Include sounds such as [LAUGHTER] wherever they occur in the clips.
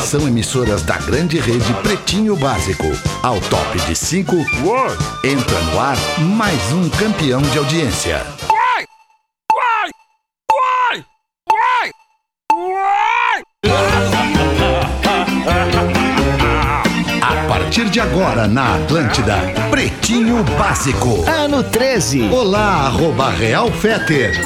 Atenção emissoras da grande rede Pretinho Básico. Ao top de 5, entra no ar mais um campeão de audiência. Uai! Uai! Uai! Uai! A partir de agora na Atlântida, Pretinho Básico. Ano 13. Olá, arroba Real Feter.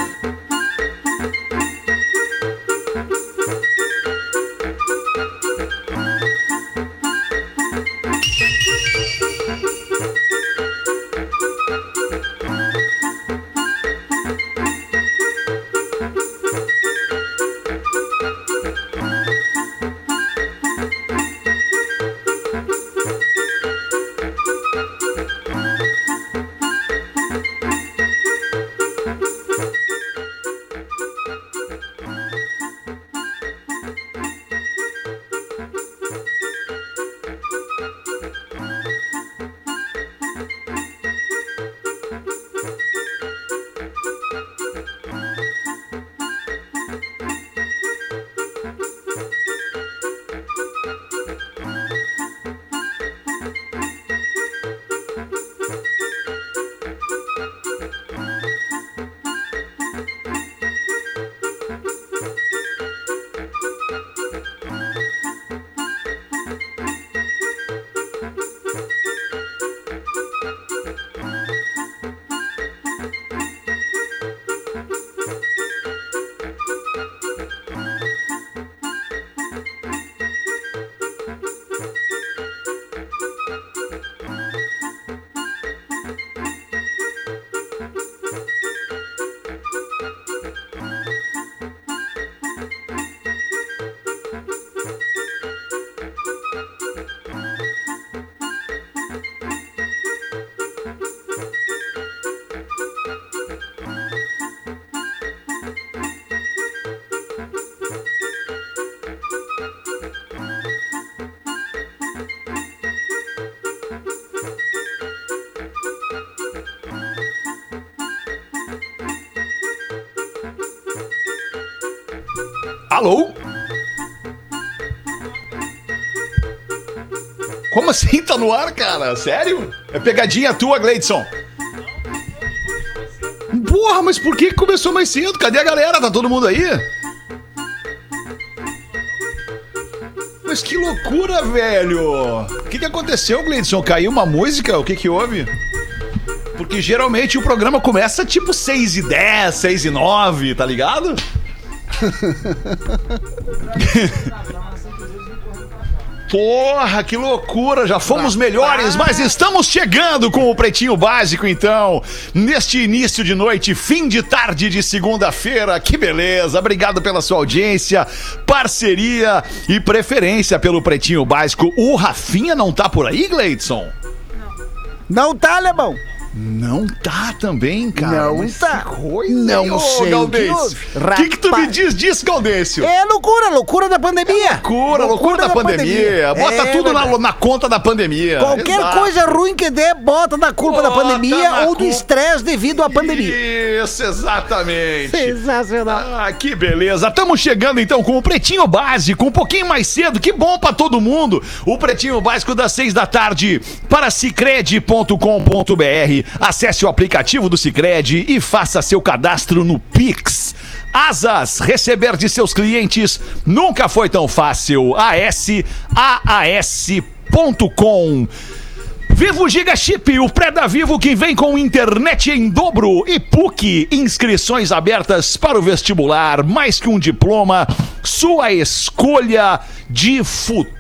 Alô? Como assim tá no ar, cara? Sério? É pegadinha tua, Gleidson. Porra, mas por que começou mais cedo? Cadê a galera? Tá todo mundo aí? Mas que loucura, velho! O que, que aconteceu, Gleidson? Caiu uma música? O que que houve? Porque geralmente o programa começa tipo 6 e 10, 6 e 9, tá ligado? [LAUGHS] Porra, que loucura! Já fomos melhores, mas estamos chegando com o Pretinho Básico, então. Neste início de noite, fim de tarde de segunda-feira. Que beleza! Obrigado pela sua audiência, parceria e preferência pelo Pretinho Básico. O Rafinha não tá por aí, Gleidson? Não tá, alemão? Não tá também, cara. Não Mas tá. coisa, Não? Ô, sei o que que, que tu me diz disso, Gaudêncio? É loucura, loucura da pandemia. Loucura, loucura, da, pandemia. Bota É tudo na, na conta da pandemia. Qualquer Exato. coisa ruim que der, bota na culpa da Bota pandemia na ou do estresse devido à pandemia. Isso, exatamente. Sensacional. Ah, que beleza. Estamos chegando então com o Pretinho Básico, um pouquinho mais cedo. Que bom pra todo mundo. O Pretinho Básico das seis da tarde para cicred.com.br. Acesse o aplicativo do Cicred e faça seu cadastro no Pix. Asas, receber de seus clientes nunca foi tão fácil. ASAAS.com Vivo Giga Chip, o pré da Vivo que vem com internet em dobro e PUC, inscrições abertas para o vestibular, mais que um diploma, sua escolha de futuro.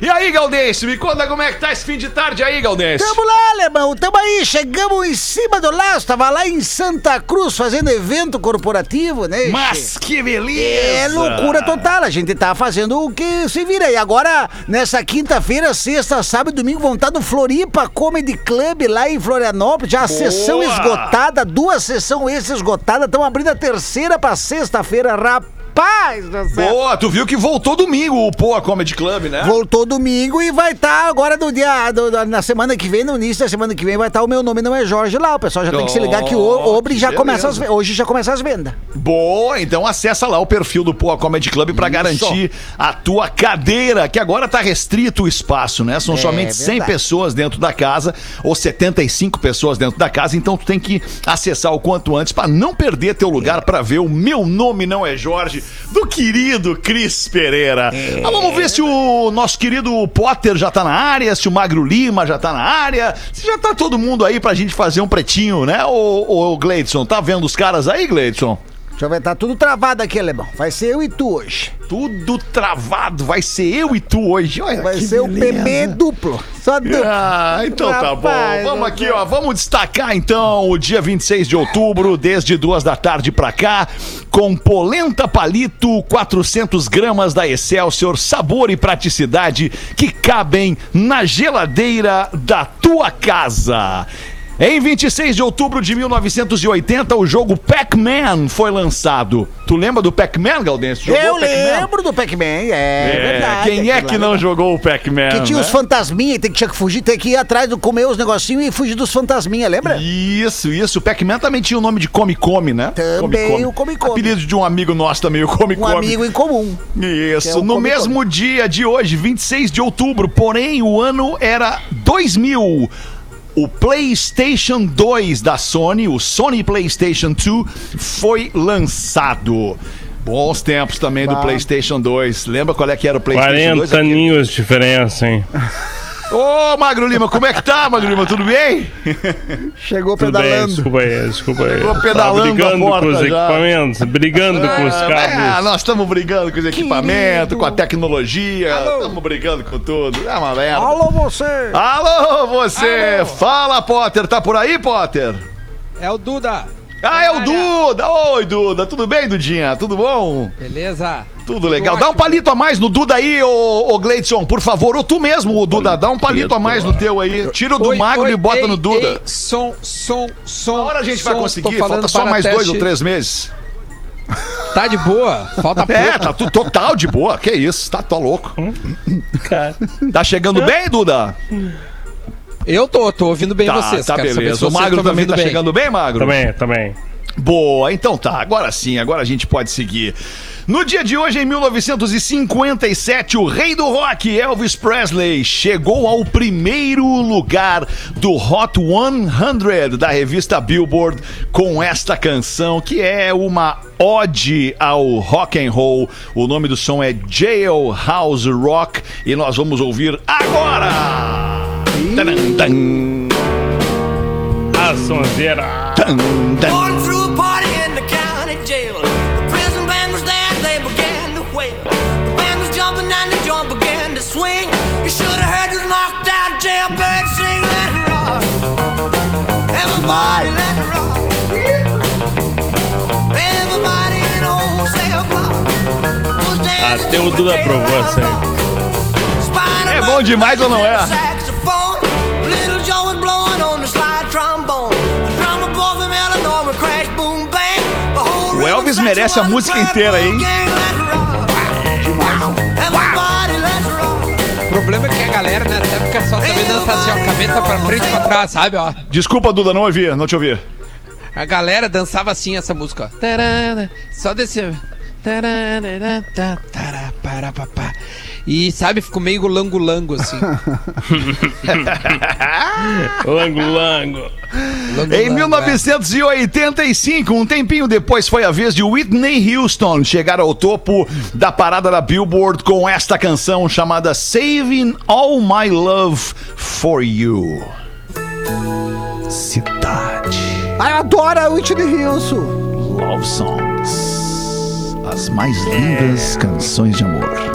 E aí, Gaudêncio, me conta como é que tá esse fim de tarde aí, Gaudêncio? Tamo lá, alemão, tamo aí, chegamos em cima do laço, tava lá em Santa Cruz fazendo evento corporativo, né? Mas que beleza! É loucura total, a gente tá fazendo o que se vira. E agora, nessa quinta-feira, sexta, sábado e domingo, vão estar no Floripa Comedy Club, lá em Florianópolis. Já a sessão esgotada, duas sessões extra esgotadas. Estão abrindo a terceira pra sexta-feira, rapaz. Rapaz do céu. Boa, tu viu que voltou domingo o Poa Comedy Club, né? Voltou domingo e vai estar agora no dia. do- da- na semana que vem, no início da semana que vem, vai estar o meu nome não é Jorge lá. O pessoal já tem que se ligar que o Oh, Obre já beleza. começa as, hoje já começa as vendas. Boa, então acessa lá o perfil do Poa Comedy Club pra garantir a tua cadeira, que agora tá restrito o espaço, né? São É, somente 100 verdade. pessoas dentro da casa ou 75 pessoas dentro da casa, então tu tem que acessar o quanto antes pra não perder teu lugar pra ver o meu nome não é Jorge do querido Cris Pereira. Ah, vamos ver se o nosso querido Potter já tá na área, se o Magro Lima já tá na área, se já tá todo mundo aí pra gente fazer um pretinho, né? Ô, ô Gleidson, tá vendo os caras aí, Gleidson? Deixa eu ver, tá tudo travado aqui, Alemão. Vai ser eu e tu hoje. Tudo travado, vai ser eu e tu hoje. Olha Vai ser o beleza. PB duplo. Só duplo. Ah, então tá bom. Rapaz, Vamos aqui, ó. Vamos destacar então o dia 26 de outubro, desde duas da tarde pra cá, com polenta palito, 400 gramas da Excelsior, sabor e praticidade que cabem na geladeira da tua casa. Em 26 de outubro de 1980, o jogo Pac-Man foi lançado. Tu lembra do Pac-Man? Jogou Eu lembro do Pac-Man, é, É, verdade. quem é aquilo que não era- jogou o Pac-Man? Que tinha né? os fantasminha, tem que, tinha que fugir, tem que ir atrás do comer os negocinhos e fugir dos fantasminha, lembra? Isso, isso. O Pac-Man também tinha o nome de Come Come, né? Também o Come Come. Apelido de um amigo nosso também, o Come Um Come. amigo em comum. Isso, é no Come mesmo dia de hoje, 26 de outubro, porém o ano era 2000. O PlayStation 2 da Sony, o Sony PlayStation 2, foi lançado. Bons tempos também do Bah. PlayStation 2. Lembra qual é que era o PlayStation 2? 40 aninhos de diferença, hein? [LAUGHS] Ô, Magro Lima, como é que tá, Magro Lima? Tudo bem? Chegou Tudo bem, pedalando. desculpa aí, desculpa aí. Chegou Tava pedalando a brigando porta com os já. equipamentos, brigando com os Ah, cabos. nós estamos brigando com os equipamentos, com a tecnologia, estamos brigando com tudo. É uma merda. Alô, você! Alô, você! Fala, Potter, tá por aí, Potter? É o Duda. Ah, é o Duda! Oi, Duda, tudo bem, Dudinha? Tudo bom? Beleza? Tudo legal. Dá um palito a mais no Duda aí, ô, ô Gleidson, por favor. Ou tu mesmo, ô Duda, dá um palito a mais no teu aí. Tira o do Oi, magro oi, e bota ei, no Duda. ei, som, som, som. Uma hora a gente vai som, conseguir, tô falando falta só mais dois teste. ou três meses. Tá de boa? Falta [LAUGHS] pouco. É, tá total de boa. Que isso, tá, tá louco. Cara, Tá chegando bem, Duda? Eu tô, tô ouvindo bem Tá, vocês. tá saber beleza. O Magro também tá bem. chegando bem, Magro? também, também. Boa, então tá. Agora sim, agora a gente pode seguir. No dia de hoje, em 1957, o rei do rock, Elvis Presley, chegou ao primeiro lugar do Hot 100 da revista Billboard com esta canção, que é uma ode ao rock and roll. O nome do som é Jailhouse Rock e nós vamos ouvir agora. Taran, A sonzeira. Tan, tan. Going through a party in the county jail. The prison band was there, they began to wail. The band was jumping and the joint began to swing. You should have heard this knocked out jailbird sing, let it rock. Everybody let it rock. Everybody in old cell block was dancing Até o to Duda a provou jailbird essa aí. É bom demais ou não é? Rhythm merece a música inteira, hein? O problema é que a galera nessa época só sabia dançar assim, ó, cabeça pra frente e pra trás, sabe, ó. Desculpa, Duda, não ouvi, não te ouvi. A galera dançava assim essa música, ó. Tarara, Só desse... E sabe, ficou meio lango-lango assim. Lango, [LAUGHS] lango. Lango-lango, Em é. 1985, um tempinho depois, foi a vez de Whitney Houston chegar ao topo da parada da Billboard com esta canção chamada Saving All My Love for You. Cidade. Ai, eu adoro a Whitney Houston. Love Songs. As mais lindas canções de amor.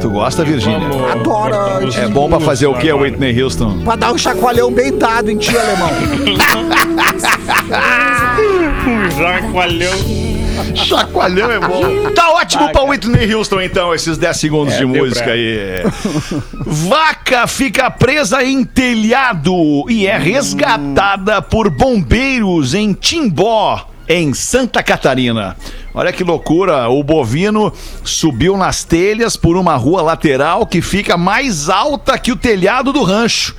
Tu gosta, Virgínia? Adoro. É bom pra fazer o que, agora. Whitney Houston? Pra dar um chacoalhão bem dado em ti, alemão. Um [LAUGHS] Chacoalhão. Chacoalhão é bom. Tá ótimo pra Whitney Houston, então, esses 10 segundos É, de deu música pra- aí. Vaca fica presa em telhado e é resgatada por bombeiros em Timbó, em Santa Catarina. Olha que loucura, o bovino subiu nas telhas por uma rua lateral que fica mais alta que o telhado do rancho.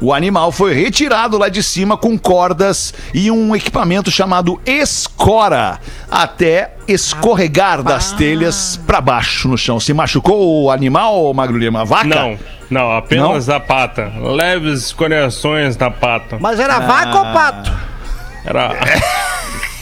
O animal foi retirado lá de cima com cordas e um equipamento chamado escora até escorregar das telhas para baixo no chão. Se machucou o animal, Magro Lima? Vaca? Não, não, apenas a pata. Leves escoriações na pata. Mas era vaca ou pato? Era, [LAUGHS]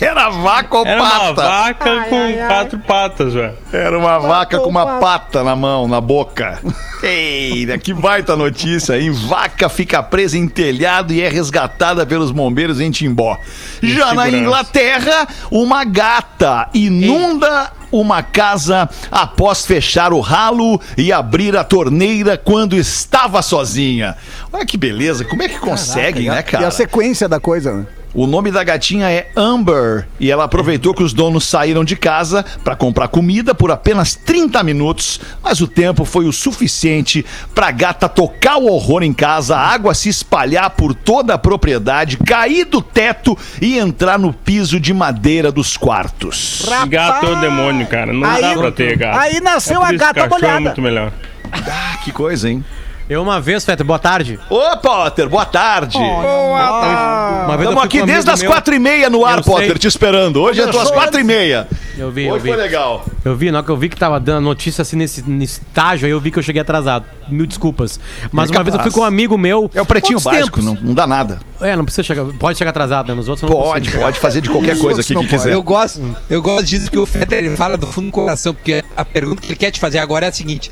Era vaca ou era uma pata? vaca com quatro patas, velho. Era uma vaca com uma pata na mão, na boca. Eita, que baita notícia, hein? Vaca fica presa em telhado e é resgatada pelos bombeiros em Timbó. Já na. Inglaterra, uma gata inunda uma casa após fechar o ralo e abrir a torneira quando estava sozinha. Olha que beleza, como é que conseguem, né, E a cara? sequência da coisa, né? O nome da gatinha é Amber e ela aproveitou que os donos saíram de casa para comprar comida por apenas 30 minutos, mas o tempo foi o suficiente para a gata tocar o horror em casa, a água se espalhar por toda a propriedade, cair do teto e entrar no piso de madeira dos quartos. Gato é o demônio, cara. Não Aí- dá pra ter gato. aí nasceu É a gata é molhada. muito melhor. Ah, que coisa, hein? Eu uma vez, Fetter, boa tarde. Ô, Potter, boa tarde. Uma vez eu Estamos fui aqui com um desde amigo as meu- quatro e meia no ar, Eu sei. Potter, te esperando. Hoje é às quatro e meia. Eu vi, eu Hoje vi. foi legal. Eu vi, na hora que eu vi que tava dando notícia assim nesse, nesse estágio, aí eu vi que eu cheguei atrasado. Mil desculpas. Mas É uma vez eu fui capaz. com um amigo meu. É o pretinho básico, tempos. não, não dá nada. É, não precisa chegar. Pode chegar atrasado, né? Nos outros eu não Pode, consigo. pode fazer de qualquer coisa aqui que quiser. Eu gosto, eu gosto disso que o Fetter ele fala do fundo do coração, porque a pergunta que ele quer te fazer agora é a seguinte: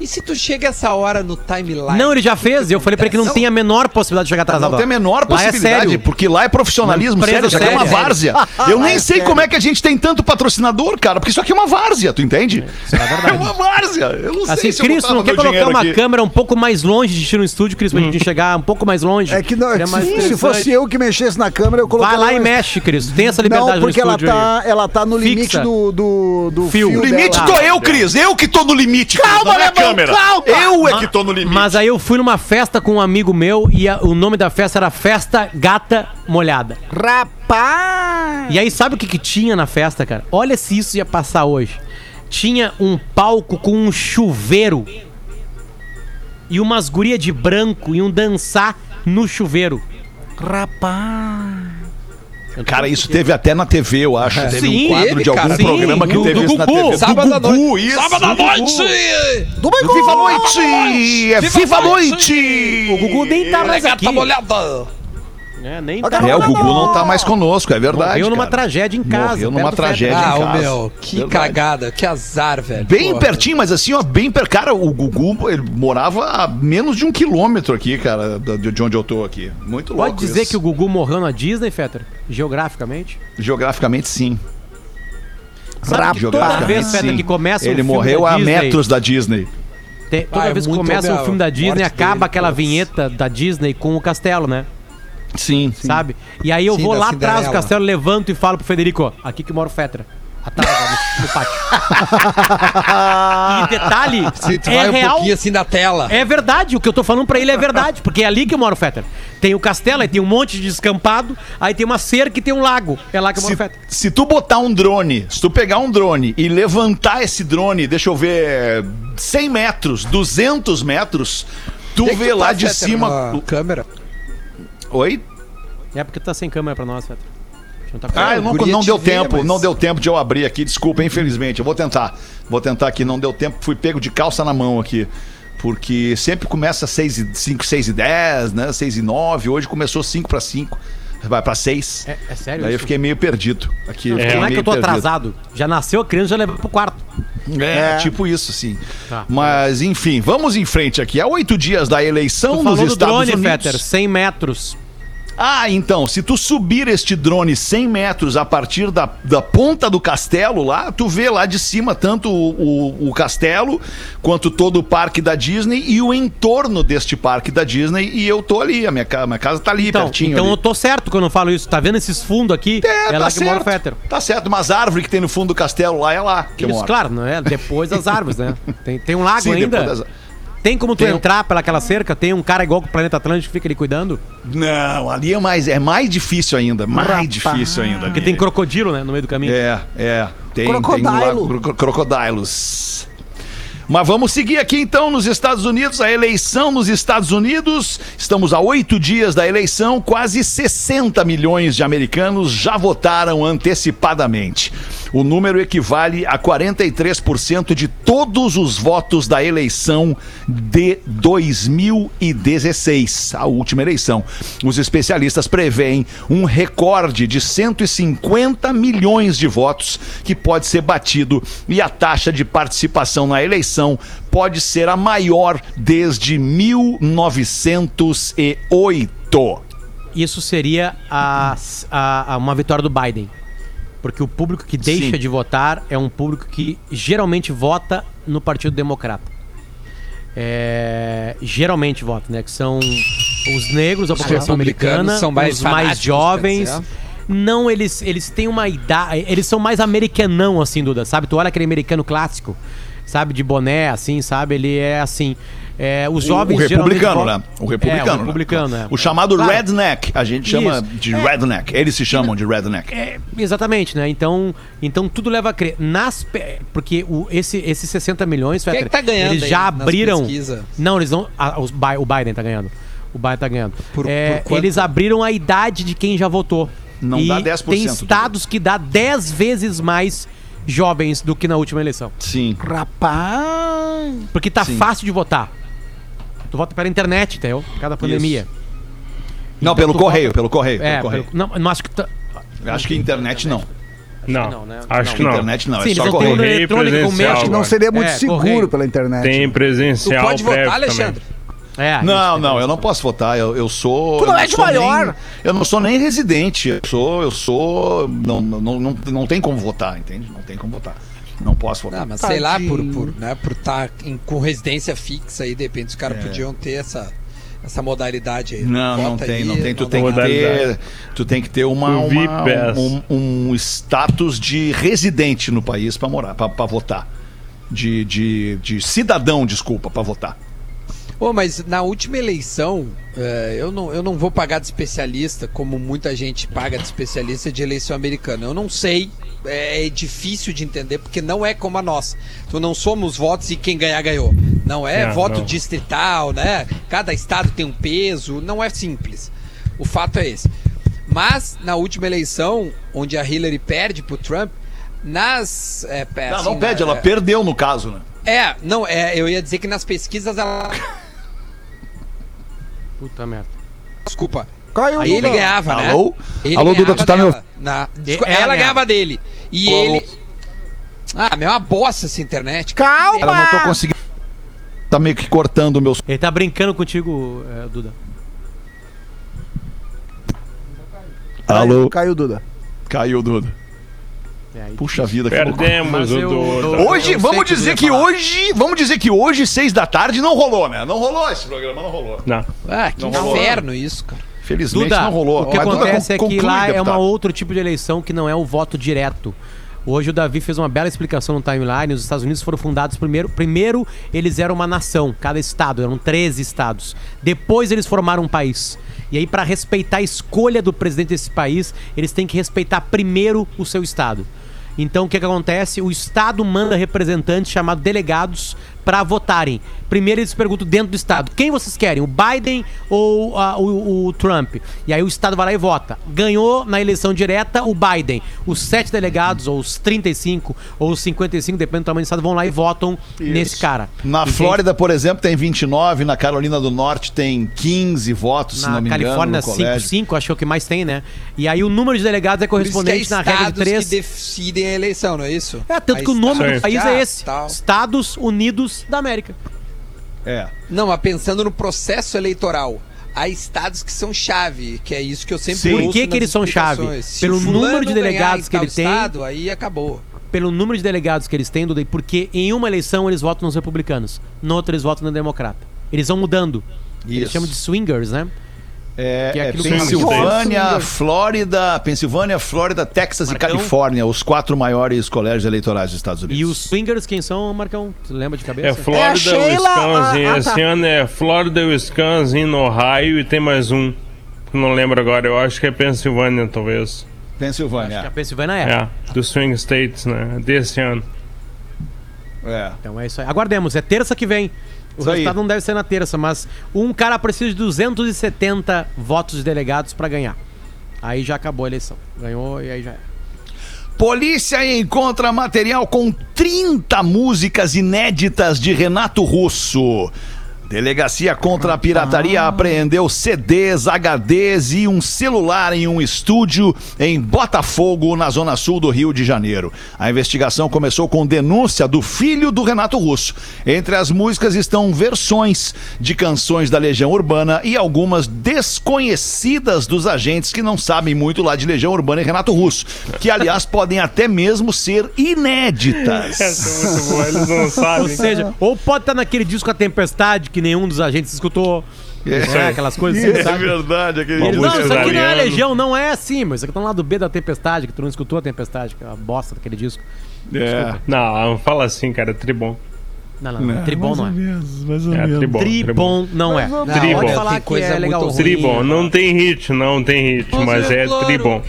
e se tu chega essa hora no timeline? Não, ele já fez. Eu falei pra ele que não tem a menor possibilidade de chegar atrasado. Não tem a menor Lá é possibilidade, sério. porque lá é profissionalismo, sério, isso aqui é uma várzea. [LAUGHS] Eu nem sei como é que a gente tem tanto patrocinador, cara, porque isso aqui é uma várzea, tu entende? É verdade. [LAUGHS] É uma várzea. Eu não sei Assim, se eu Cris, não quer colocar uma aqui. câmera um pouco mais longe de ti no estúdio, Cris, pra gente chegar um pouco mais longe? É que não, se, se fosse eu que mexesse na câmera, eu colocaria. Vai lá e mexe, Cris. Tem essa liberdade Não, porque no ela estúdio tá, ela tá no limite do, do, do Fio. O limite tô eu, Cris. Eu que tô no limite. Calma, é alemão, câmera. calma. Eu é que tô no limite. Mas aí eu fui numa festa com um amigo meu e a- o nome da festa era Festa Gata Molhada. Rapaz! E aí, sabe o que, que tinha na festa, cara? Olha se isso ia passar hoje. Tinha um palco com um chuveiro. E umas gurias de branco iam dançar no chuveiro. Rapaz! Cara, isso teve até na TV, eu acho. Teve Sim, um quadro teve, de algum cara. programa Sim, que do- teve do isso na Gugu. TV. Sábado à do Gugu, noite. isso. Sábado à do noite! Gugu. Domingo! Viva a noite! É Viva a noite! O Gugu nem tá mais Gata aqui. molhada! É, nem tá. É, o Gugu não tá mais conosco, é verdade. Morreu numa cara. tragédia em casa. Morreu numa tragédia. Ah, em ô casa. meu, que Verdade. cagada, que azar, velho. Bem Porra. pertinho, mas assim, ó, bem perto. Cara, o Gugu, ele morava a menos de um quilômetro aqui, cara, de onde eu tô aqui. Muito louco. Pode dizer isso. que o Gugu morreu na Disney, Fetter? Geograficamente? Geograficamente, sim. Sabe que toda Geograficamente, vez, Fetter, sim. que começa um Ele filme morreu da a Disney, metros da Disney. tem- toda Ah, é vez que começa um filme da Disney, acaba dele, aquela putz. vinheta da Disney com o castelo, né? Sim. Sabe? E aí eu Sim, vou da lá atrás do Cinderela. castelo, levanto e falo pro Federico, ó, aqui que mora o Fetra. Atrás, ó, no, no pátio. [LAUGHS] e detalhe, Se tu é vai um real. pouquinho assim da tela. É verdade, o que eu tô falando pra ele é verdade, porque é ali que mora o Fetter. Tem o castelo, aí tem um monte de descampado, aí tem uma cerca e tem um lago. É lá que mora Se, o Fetter. se tu botar um drone, se tu pegar um drone e levantar esse drone, deixa eu ver, 100 metros, 200 metros, tu Tem que vê tu lá tá, de Fetter, cima. câmera. Oi? É porque tu tá sem câmera pra nós, Fetter. A gente não tá com Ah, eu não, não deu tempo, mas- não deu tempo de eu abrir aqui, desculpa, infelizmente. Eu vou tentar. Vou tentar aqui, não deu tempo, fui pego de calça na mão aqui. Porque sempre começa 6 e 5, 6 e 10, né? 6 e 9, hoje começou 5 para 5. Vai pra 6. É, é sério? Daí eu isso? fiquei meio perdido. Aqui, eu Não fiquei é que meio eu tô perdido. atrasado. Já nasceu a criança, já levou pro quarto. É, tipo isso, sim. Tá. Mas, enfim, vamos em frente aqui. Há oito dias da eleição Tu nos falou do Estados drone, Unidos. Fetter, 100 metros. Ah, então, se tu subir este drone 100 metros a partir da, da ponta do castelo lá, tu vê lá de cima tanto o, o, o castelo quanto todo o parque da Disney e o entorno deste parque da Disney. E eu tô ali, a minha, ca- minha casa tá ali, Então, pertinho. então ali. eu tô certo quando eu falo isso. Tá vendo esses fundos aqui? É, lá tá que mora o certo. Fetter. Tá certo, mas a árvore que tem no fundo do castelo lá é lá que eu Isso, moro. claro, não é? Depois das árvores, né? [LAUGHS] Tem, tem um lago Sim, ainda. Tem como tu Tem entrar pelaquela cerca? Tem um cara igual com o Planeta Atlântico que fica ali cuidando? Não, ali é mais, é mais difícil ainda. Mais Rapaz. difícil ainda. Porque ali. tem crocodilo, né, no meio do caminho. É, é. Tem, Crocodilo. tem lá cro- crocodilos. Mas vamos seguir aqui então nos Estados Unidos, a eleição nos Estados Unidos. Estamos a oito dias da eleição, quase 60 milhões de americanos já votaram antecipadamente. O número equivale a 43% de todos os votos da eleição de 2016, a última eleição. Os especialistas preveem um recorde de 150 milhões de votos que pode ser batido e a taxa de participação na eleição pode ser a maior desde 1908. Isso seria a, a- a- uma vitória do Biden. Porque o público que deixa Sim. de votar é um público que geralmente vota no Partido Democrata. É, geralmente vota, né? Que são os negros, a população americana, são mais os mais jovens. dizer. Não, eles, eles têm uma idade. Eles são mais americanão, assim, Duda. Sabe? Tu olha aquele americano clássico, sabe? De boné, assim, sabe? Ele é assim. É, os jovens o republicano, né? O republicano. É, o republicano, né? é. O chamado Claro. redneck. A gente chama Isso. de redneck. Eles se chamam de redneck. É, exatamente, né? Então, então tudo leva a crer. Nas, porque o, esse, esses 60 milhões, Quem é Fetter, que tá ganhando eles já abriram. Não, eles não. a- os o Biden tá ganhando. O Biden tá ganhando. Por- É, por eles abriram a idade de quem já votou. Não e dá 10%, Tem estados que dá 10 vezes mais jovens do que na última eleição. Sim. Rapaz. Porque tá Sim. fácil de votar. Tu vota pela internet, entendeu? Por causa da pandemia. Não, Então pelo tu correio, vota- pelo correio. É, pelo correio. pelo- não, não acho que. tá- Eu Acho que internet não. Não, não, né? acho Não, que não. Internet não, Sim, é eles só não têm correio. urna Correio eletrônica com presencial mexe. Não agora. seria muito É, seguro correio. pela internet. Tem Tu presencial pode prévio votar, também. Alexandre? É, Não, não, eu não posso votar. Eu, eu sou. Tu não eu é de sou maior. nem- eu não sou nem residente. Eu sou. Eu sou. Não, não, não, não tem como votar, entende? Não tem como votar. Não posso votar. Não, mas sei lá, por Tadinho. por né, por estar com residência fixa aí, de repente os caras podiam ter essa, essa modalidade aí. É. Não, não Vota tem, aí, não tem. Tu tem que ter, tu tem que ter uma, uma- VPass. um, um status de residente no país para morar, para votar, de, de, de cidadão, desculpa, para votar. Ô, mas na última eleição, é, eu, não, eu não vou pagar de especialista, como muita gente paga de especialista de eleição americana. Eu não sei, é, é difícil de entender, porque não é como a nossa. Então não somos votos e quem ganhar, ganhou. Não é, É, voto não. distrital, né? Cada estado tem um peso, não é simples. O fato é esse. Mas, na última eleição, onde a Hillary perde pro Trump, nas... É, Não, assim, não pede, na- ela perdeu no caso, né? É, não, é, eu ia dizer que nas pesquisas ela... Puta merda. Desculpa. Caiu, Aí ele ganhava, né? Alô? Ele Alô, Duda, tu tá me dela, na- Desculpa, ela ela, ganhava. ganhava dele. E Alô? ele. Ah, meu, é uma bosta essa internet. Calma! Ela não tô conseguindo. Tá meio que cortando o meu. Ele tá brincando contigo, é, Duda. Alô? Caiu, Duda. Caiu, Duda. É, Puxa vida, que. Perdemos eu- Duda. eu- Hoje, sei vamos que dizer que falar. hoje, vamos dizer que hoje, seis da tarde, não rolou, né? Não rolou esse programa, não rolou. Não. Ah, que Não rolou. inferno isso, cara. Felizmente Duda, não rolou. o que Mas, Duda, acontece é con- que conclui, lá é deputado. uma outro tipo de eleição que não é o voto direto. Hoje o Davi fez uma bela explicação no timeline. Os Estados Unidos foram fundados primeiro. Primeiro, eles eram uma nação, cada estado, eram 13 estados. Depois eles formaram um país. E aí, para respeitar a escolha do presidente desse país, eles têm que respeitar primeiro o seu estado. Então, o que, que acontece? O Estado manda representantes chamados delegados para votarem. Primeiro eles perguntam dentro do Estado: quem vocês querem, o Biden ou ah, o, o Trump? E aí o Estado vai lá e vota. Ganhou na eleição direta o Biden. Os sete delegados, ou os 35, ou os 55, dependendo do tamanho do Estado, vão lá e votam nesse cara. Na Entende? Flórida, por exemplo, tem 29, na Carolina do Norte tem 15 votos, se Na não me Califórnia, engano, no colégio. 5, 5, acho que é o que mais tem, né? E aí o número de delegados é isso que é correspondente na regra de 3. que decidem a eleição, não é isso? É, tanto Aí que o nome do país é ah, esse: tal. Estados Unidos da América. É. Não, mas pensando no processo eleitoral. Há estados que são chave, que é isso que eu sempre Sim. Por que que eles são chave? Se Pelo número de delegados que ele tem. Estado, aí acabou. pelo número de delegados que eles têm, Duda, porque em uma eleição eles votam nos republicanos, no outra eles votam no democrata. Eles vão mudando. Eles Isso. chamam de swingers, né? É, Que é é Pensilvânia. Flórida, Pensilvânia, Flórida, Texas Marcão. e Califórnia, os quatro maiores colégios eleitorais dos Estados Unidos. E os swingers, quem são, Marcão? Tu lembra de cabeça? É Flórida, Sheila, Wisconsin. ah, Esse tá. ano é Flórida, Wisconsin, Ohio e tem mais um. que Não lembro agora, eu acho que é Pensilvânia, talvez. Acho que Pensilvânia. a Pensilvânia é. É, do Swing States, né? Desse ano. É. Então é isso aí. Aguardemos, é terça que vem. O Isso aí. resultado não deve ser na terça, mas um cara precisa de 270 votos de delegados pra ganhar. Aí já acabou a eleição. Ganhou e aí já é. Polícia encontra material com 30 músicas inéditas de Renato Russo. Delegacia contra a pirataria apreendeu CDs, HDs e um celular em um estúdio em Botafogo, na zona sul do Rio de Janeiro. A investigação começou com denúncia do filho do Renato Russo. Entre as músicas estão versões de canções da Legião Urbana e algumas desconhecidas dos agentes que não sabem muito lá de Legião Urbana e Renato Russo, que aliás [LAUGHS] podem até mesmo ser inéditas. Essa é muito boa, eles não Ou sabem. seja, ou pode estar naquele disco A Tempestade que nenhum dos agentes escutou. É, aquelas coisas assim, É sabe? verdade, aquele eles, não, isso aqui não é. Legião, não é assim, mas isso aqui tá lá do B da Tempestade, que tu não escutou a Tempestade, que é uma bosta daquele disco. É. Não, fala assim, cara, é tribom. Não, não, não. Tribom não é. É, tribom. Tribom não é. Não, Tribom. olha, falar que coisa é ruim. Tribom, não tem hit, não tem hit, mas é tribom.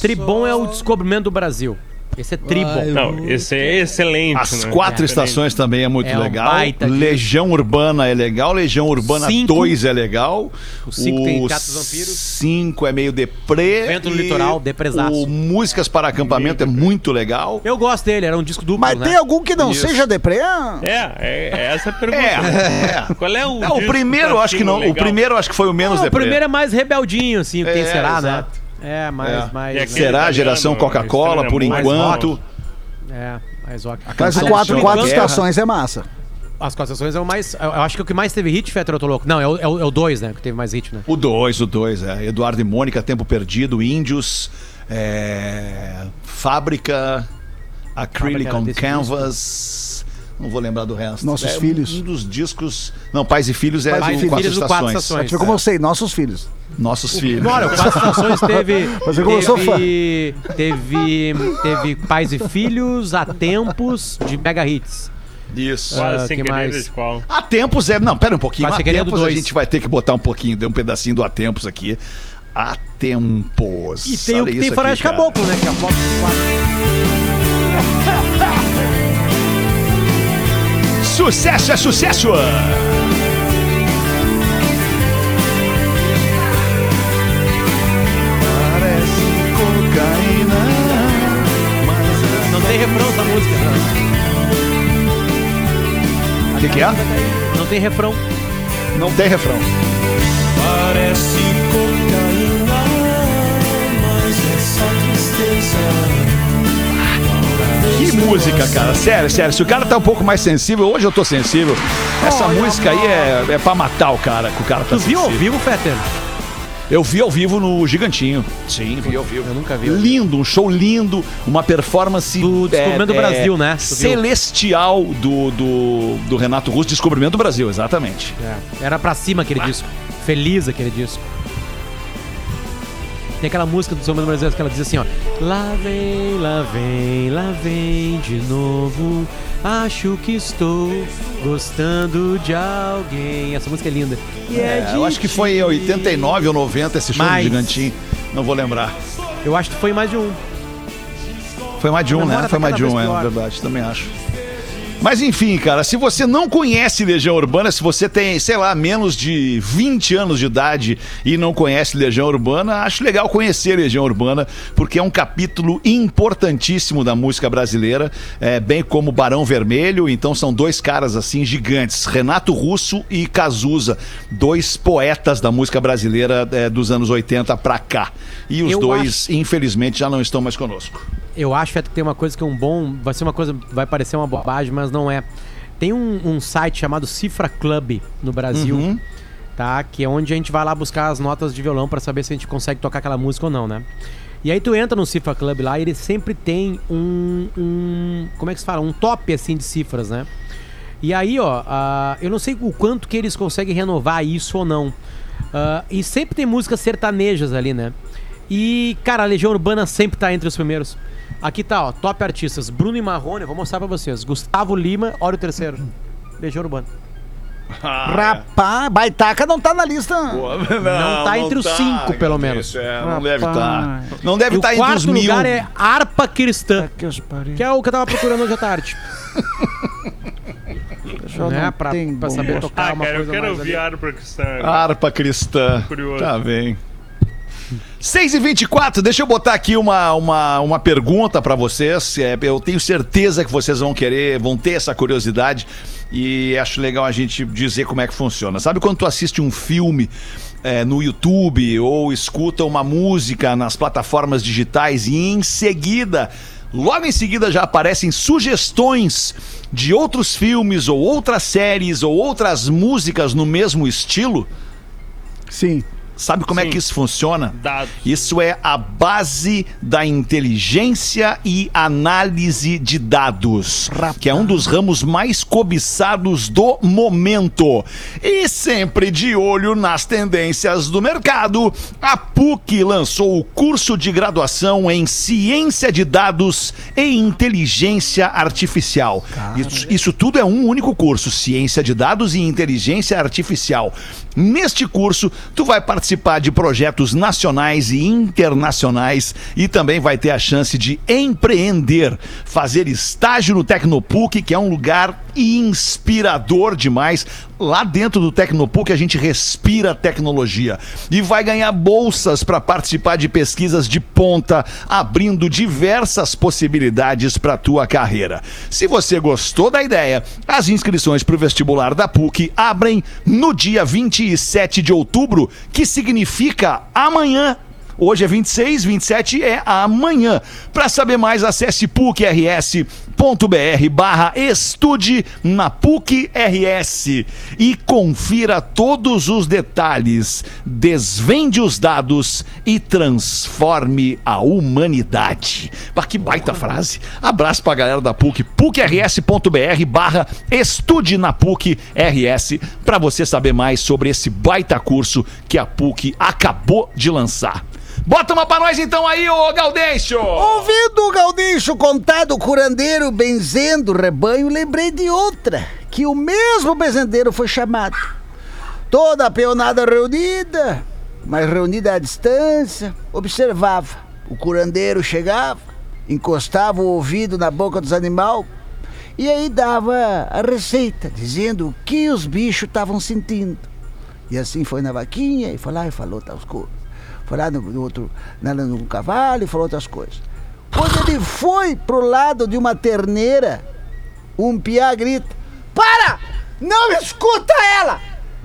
Tribom é o descobrimento do Brasil. Esse é Tribom. Ai, Não, esse é excelente. As né? quatro É estações também é muito É um legal. de- Legião Urbana é legal. Legião Urbana Cinco. 2 é legal. O cinco tem Teatro dos Vampiros. 5 é meio deprê. Vento no Litoral, depresaço. O Músicas para Acampamento é muito legal. Eu gosto dele, era um disco duplo, Mas né? tem algum que não Isso. seja deprê? É, é, é essa a pergunta. É, é. [LAUGHS] Qual é o. Não, o primeiro eu acho que não. O legal? primeiro eu acho que foi o menos Não, o deprê. primeiro é mais rebeldinho, assim, quem É, será, né? É, mais, É. mais... Né? Será a geração Coca-Cola Estrela por mais enquanto. É, mais rock. Canção quatro, quatro estações é massa. As concessões é o mais... Eu acho que o que mais teve hit, Fetter, eu tô louco. Não, é o 2, é o, é o dois, né? Que teve mais hit, né? O 2, o 2, é. Eduardo e Mônica, Tempo Perdido, Índios, é, Fábrica, Acrylic Fábrica on Canvas não vou lembrar do resto. Nossos é, Filhos. Um dos discos. Não, Pais e Filhos é Pais e quatro filhos do Quatro Estações. É tipo como eu sei, Nossos Filhos. Nossos o, Filhos. Olha, o Quatro Estações teve. [LAUGHS] Mas é eu teve, sou fã. Teve, teve Pais e Filhos, a Tempos, de Mega Hits. Isso. Ah, Quase sem mais? qual. A tempos é. Não, pera um pouquinho. Quase é a tempos dois. a gente vai ter que botar um pouquinho, um pedacinho do A tempos aqui. A tempos. E tem Olha o que tem Faroeste Caboclo, né? Que é a foto 4. Sucesso é sucesso! Parece cocaína. Não tem refrão essa música? O que, que é? Não tem refrão. Não tem refrão. Parece cocaína, Que música, cara. Sério, sério. Se o cara tá um pouco mais sensível, hoje eu tô sensível. Essa música aí é, é pra matar o cara, que o cara tá Tu viu ao sensível. vivo, Fetter? Eu vi ao vivo no Gigantinho. Sim, vi ao vivo. Eu nunca vi. Lindo, um show lindo, uma performance Do Descobrimento do Brasil, né? Tu viu? Celestial do, do, do Renato Russo, Descobrimento do Brasil, exatamente. É, Era pra cima aquele disco. Feliz aquele disco. Tem aquela música do Samba do Brasil que ela diz assim, ó. Lá vem, lá vem, lá vem de novo. Acho que estou gostando de alguém. Essa música é linda. E É, de eu acho que foi em 89 ou 90 esse show Mais. do Gigantinho. Não vou lembrar. Eu acho que foi mais de um. Foi mais de um, né? tá Foi mais de um, é verdade, também acho. Mas enfim, cara, se você não conhece Legião Urbana, se você tem, sei lá, menos de 20 anos de idade e não conhece Legião Urbana, acho legal conhecer Legião Urbana, porque é um capítulo importantíssimo da música brasileira, é, bem como Barão Vermelho, então são dois caras assim gigantes, Renato Russo e Cazuza, dois poetas da música brasileira é, dos anos 80 pra cá. E os Eu dois, infelizmente, já não estão mais conosco. Eu acho que tem uma coisa que é um bom. Vai ser uma coisa. Vai parecer uma bobagem, mas não é. Tem um, um site chamado Cifra Club no Brasil. Uhum. Tá? Que é onde a gente vai lá buscar as notas de violão pra saber se a gente consegue tocar aquela música ou não, né? E aí tu entra no Cifra Club lá e ele sempre tem um. um como é que se fala? Um top assim de cifras, né? E aí, ó, ah, eu não sei o quanto que eles conseguem renovar isso ou não. Ah, e sempre tem músicas sertanejas ali, né? E, cara, a Legião Urbana sempre tá entre os primeiros. Aqui tá, ó, top artistas. Bruno e Marrone, eu vou mostrar pra vocês. Gustavo Lima, olha o terceiro. Legião Urbana. Rapaz, Baitaca não tá na lista. [LAUGHS] Não tá entre os cinco, pelo menos. É, não deve estar. Rapaz. Não deve o estar entre os quarto mil. lugar é Harpa Cristã, Que é o que eu tava procurando hoje à tarde. [LAUGHS] Né? não Pra, pra saber tocar Ah, uma cara, eu coisa quero mais ouvir ali. Harpa Cristã. Harpa cristã. Curioso. Tá bem. 6 e 24 deixa eu botar aqui uma, uma, uma pergunta pra vocês. É, eu tenho certeza que vocês vão querer, vão ter essa curiosidade. E acho legal a gente dizer como é que funciona. Sabe quando tu assiste um filme é, no YouTube ou escuta uma música nas plataformas digitais e em seguida. Logo em seguida já aparecem sugestões de outros filmes ou outras séries ou outras músicas no mesmo estilo. Sim. Sabe como é Sim. que isso funciona? Dados. Isso é a base da inteligência e análise de dados, que é um dos ramos mais cobiçados do momento. E sempre de olho nas tendências do mercado, a PUC lançou o curso de graduação em Ciência de Dados e Inteligência Artificial. Isso, isso tudo é um único curso, Ciência de Dados e Inteligência Artificial. Neste curso, tu vai participar de projetos nacionais e internacionais e também vai ter a chance de empreender, fazer estágio no Tecnopuc, que é um lugar inspirador demais. Lá dentro do Tecnopuc a gente respira tecnologia e vai ganhar bolsas para participar de pesquisas de ponta, abrindo diversas possibilidades para tua carreira. Se você gostou da ideia, as inscrições para o vestibular da PUC abrem no dia 27 de outubro, que significa amanhã. Hoje é 26, 27 é amanhã. Para saber mais, acesse pucrs.br barra estude na PUC RS e confira todos os detalhes. Desvende os dados e transforme a humanidade. Pá, que baita frase. Abraço pra galera da PUC, pucrs.br barra estude na PUC RS para você saber mais sobre esse baita curso que a PUC acabou de lançar. Bota uma pra nós então aí, ô Gaudêncio! Ouvindo o Gaudêncio contar do curandeiro benzendo rebanho, lembrei de outra, que o mesmo benzendeiro foi chamado. Toda a peonada reunida, mas reunida à distância, observava. O curandeiro chegava, encostava o ouvido na boca dos animais e aí dava a receita, dizendo o que os bichos estavam sentindo. E assim foi na vaquinha e foi lá e falou outras coisas. Foi lá no, no outro, na- no cavalo e falou outras coisas. Quando ele foi pro lado de uma terneira, um piá grita: Para! Não escuta ela!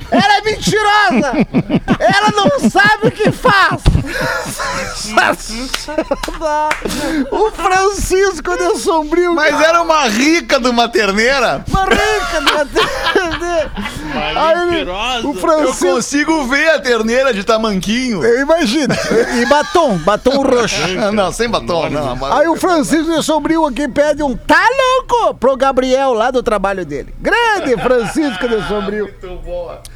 Ela é mentirosa! Ela não sabe o que faz! o Francisco de Sombrio. Mas era uma rica de uma terneira. uma rica de uma terneira. Aí ele- mentirosa. O Eu Francisco. consigo ver a terneira de tamanquinho. Imagina. E batom, batom roxo. Não, sem batom, não. Aí o Francisco de Sombrio aqui pede um tá louco pro Gabriel lá do trabalho dele. Grande Francisco de Sombrio.